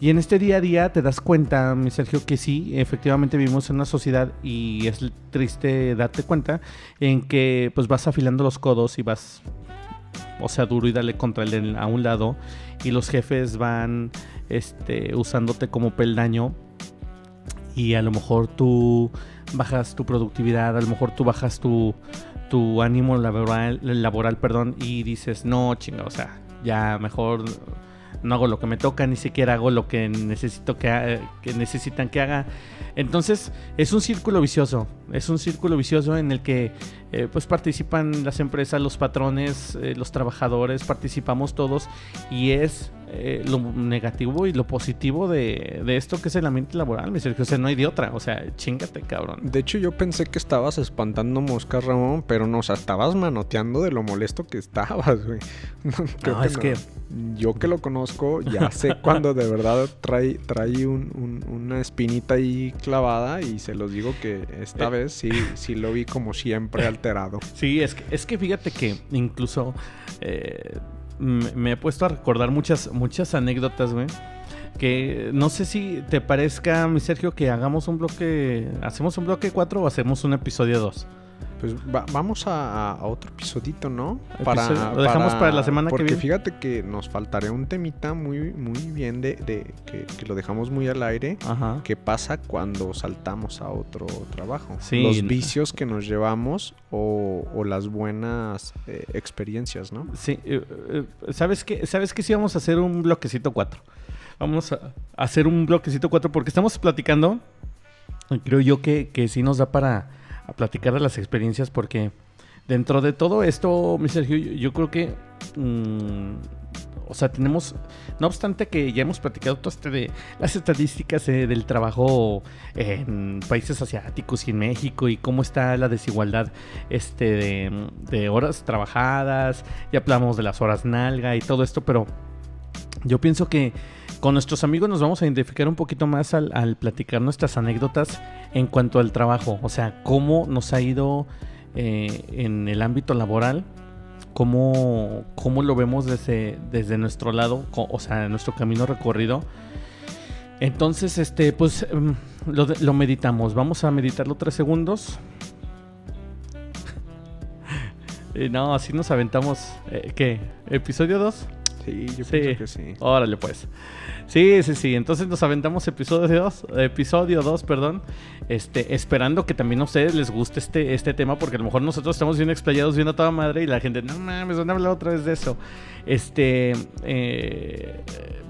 Y en este día a día te das cuenta, mi Sergio, que sí, efectivamente vivimos en una sociedad y es triste darte cuenta en que pues vas afilando los codos y vas, o sea, duro y dale contra él a un lado y los jefes van este, usándote como peldaño y a lo mejor tú bajas tu productividad, a lo mejor tú bajas tu, tu ánimo laboral, laboral perdón, y dices, no, chinga, o sea, ya mejor no hago lo que me toca, ni siquiera hago lo que necesito que, que necesitan que haga. Entonces es un círculo vicioso, es un círculo vicioso en el que eh, pues participan las empresas, los patrones, eh, los trabajadores, participamos todos y es eh, lo negativo y lo positivo de, esto que es el ambiente laboral, mi Sergio. O sea, no hay de otra. O sea, chingate, cabrón. De hecho, yo pensé que estabas espantando moscas, Ramón, pero no, o sea, estabas manoteando de lo molesto que estabas, güey. No, es que. Yo que lo conozco, ya sé cuando de verdad trae, trae una espinita ahí clavada y se los digo que esta eh. vez sí, sí lo vi como siempre alterado. Sí, es que, es que fíjate que incluso. Eh, me he puesto a recordar muchas, muchas anécdotas, güey. Que no sé si te parezca, mi Sergio, que hagamos un bloque. ¿Hacemos un bloque 4 o hacemos un episodio 2? Pues vamos a, otro episodito, ¿no? Para, lo dejamos para, la semana que viene. Porque fíjate que nos faltaría un temita muy, muy bien de, que, lo dejamos muy al aire. Ajá. ¿Qué pasa cuando saltamos a otro trabajo? Sí. Los vicios que nos llevamos o, las buenas eh, experiencias, ¿no? Sí. Eh, eh, ¿Sabes qué? ¿Sabes qué? Sí vamos a hacer un bloquecito 4. Vamos a hacer un bloquecito 4 porque estamos platicando. Creo yo que, que sí nos da para a platicar de las experiencias porque dentro de todo esto, mi Sergio, yo, creo que... Mm, o sea, tenemos, no obstante que ya hemos platicado todo este de las estadísticas eh, del trabajo en países asiáticos y en México y cómo está la desigualdad este de, de horas trabajadas, ya hablamos de las horas nalga y todo esto, pero yo pienso que con nuestros amigos nos vamos a identificar un poquito más al, platicar nuestras anécdotas en cuanto al trabajo. O sea, cómo nos ha ido eh, en el ámbito laboral, cómo, cómo lo vemos desde, desde nuestro lado, o sea, nuestro camino recorrido. Entonces, este, pues em, lo, meditamos. Vamos a meditarlo tres segundos. no, así nos aventamos. Eh, ¿Qué? ¿Episodio 2? Sí, yo pienso que sí. Órale, pues. Sí, sí, sí. Entonces nos aventamos episodio 2, episodio 2, perdón. Este, esperando que también a ustedes les guste este, este tema, porque a lo mejor nosotros estamos bien explayados viendo a toda madre y la gente, no mames, van a hablar otra vez de eso. Este, eh,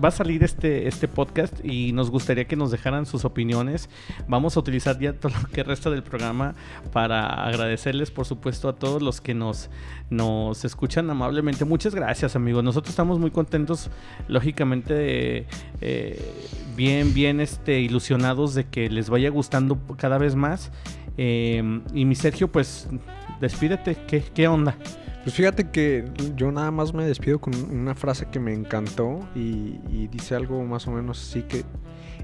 va a salir este, este podcast y nos gustaría que nos dejaran sus opiniones. Vamos a utilizar ya todo lo que resta del programa para agradecerles, por supuesto, a todos los que nos, nos escuchan amablemente. Muchas gracias, amigos. Nosotros estamos muy contentos, lógicamente, eh, bien, bien este, ilusionados de que les vaya gustando cada vez más. Eh, y mi Sergio, pues, despídete. ¿Qué, qué onda? Pues fíjate que yo nada más me despido con una frase que me encantó y, dice algo más o menos así que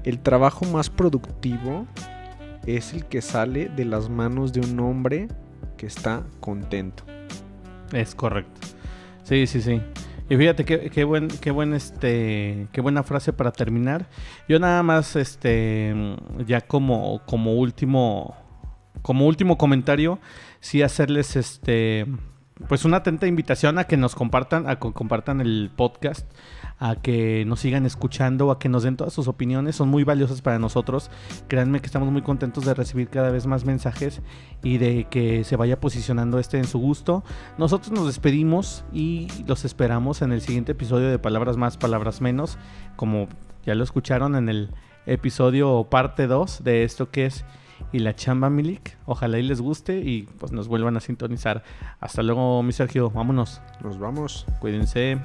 el trabajo más productivo es el que sale de las manos de un hombre que está contento. Es correcto. Sí, sí, sí. Y fíjate qué, buen, qué buen este, qué buena frase para terminar. Yo nada más, este, ya como, como último, como último comentario, sí hacerles este pues una atenta invitación a que nos compartan, a que compartan el podcast, a que nos sigan escuchando, a que nos den todas sus opiniones, son muy valiosas para nosotros. Créanme que estamos muy contentos de recibir cada vez más mensajes y de que se vaya posicionando este en su gusto. Nosotros nos despedimos y los esperamos en el siguiente episodio de Palabras más, Palabras menos, como ya lo escucharon en el episodio parte 2 de esto que es y la chamba Milik. Ojalá y les guste y pues nos vuelvan a sintonizar. Hasta luego, mi Sergio. Vámonos. Nos vamos. Cuídense.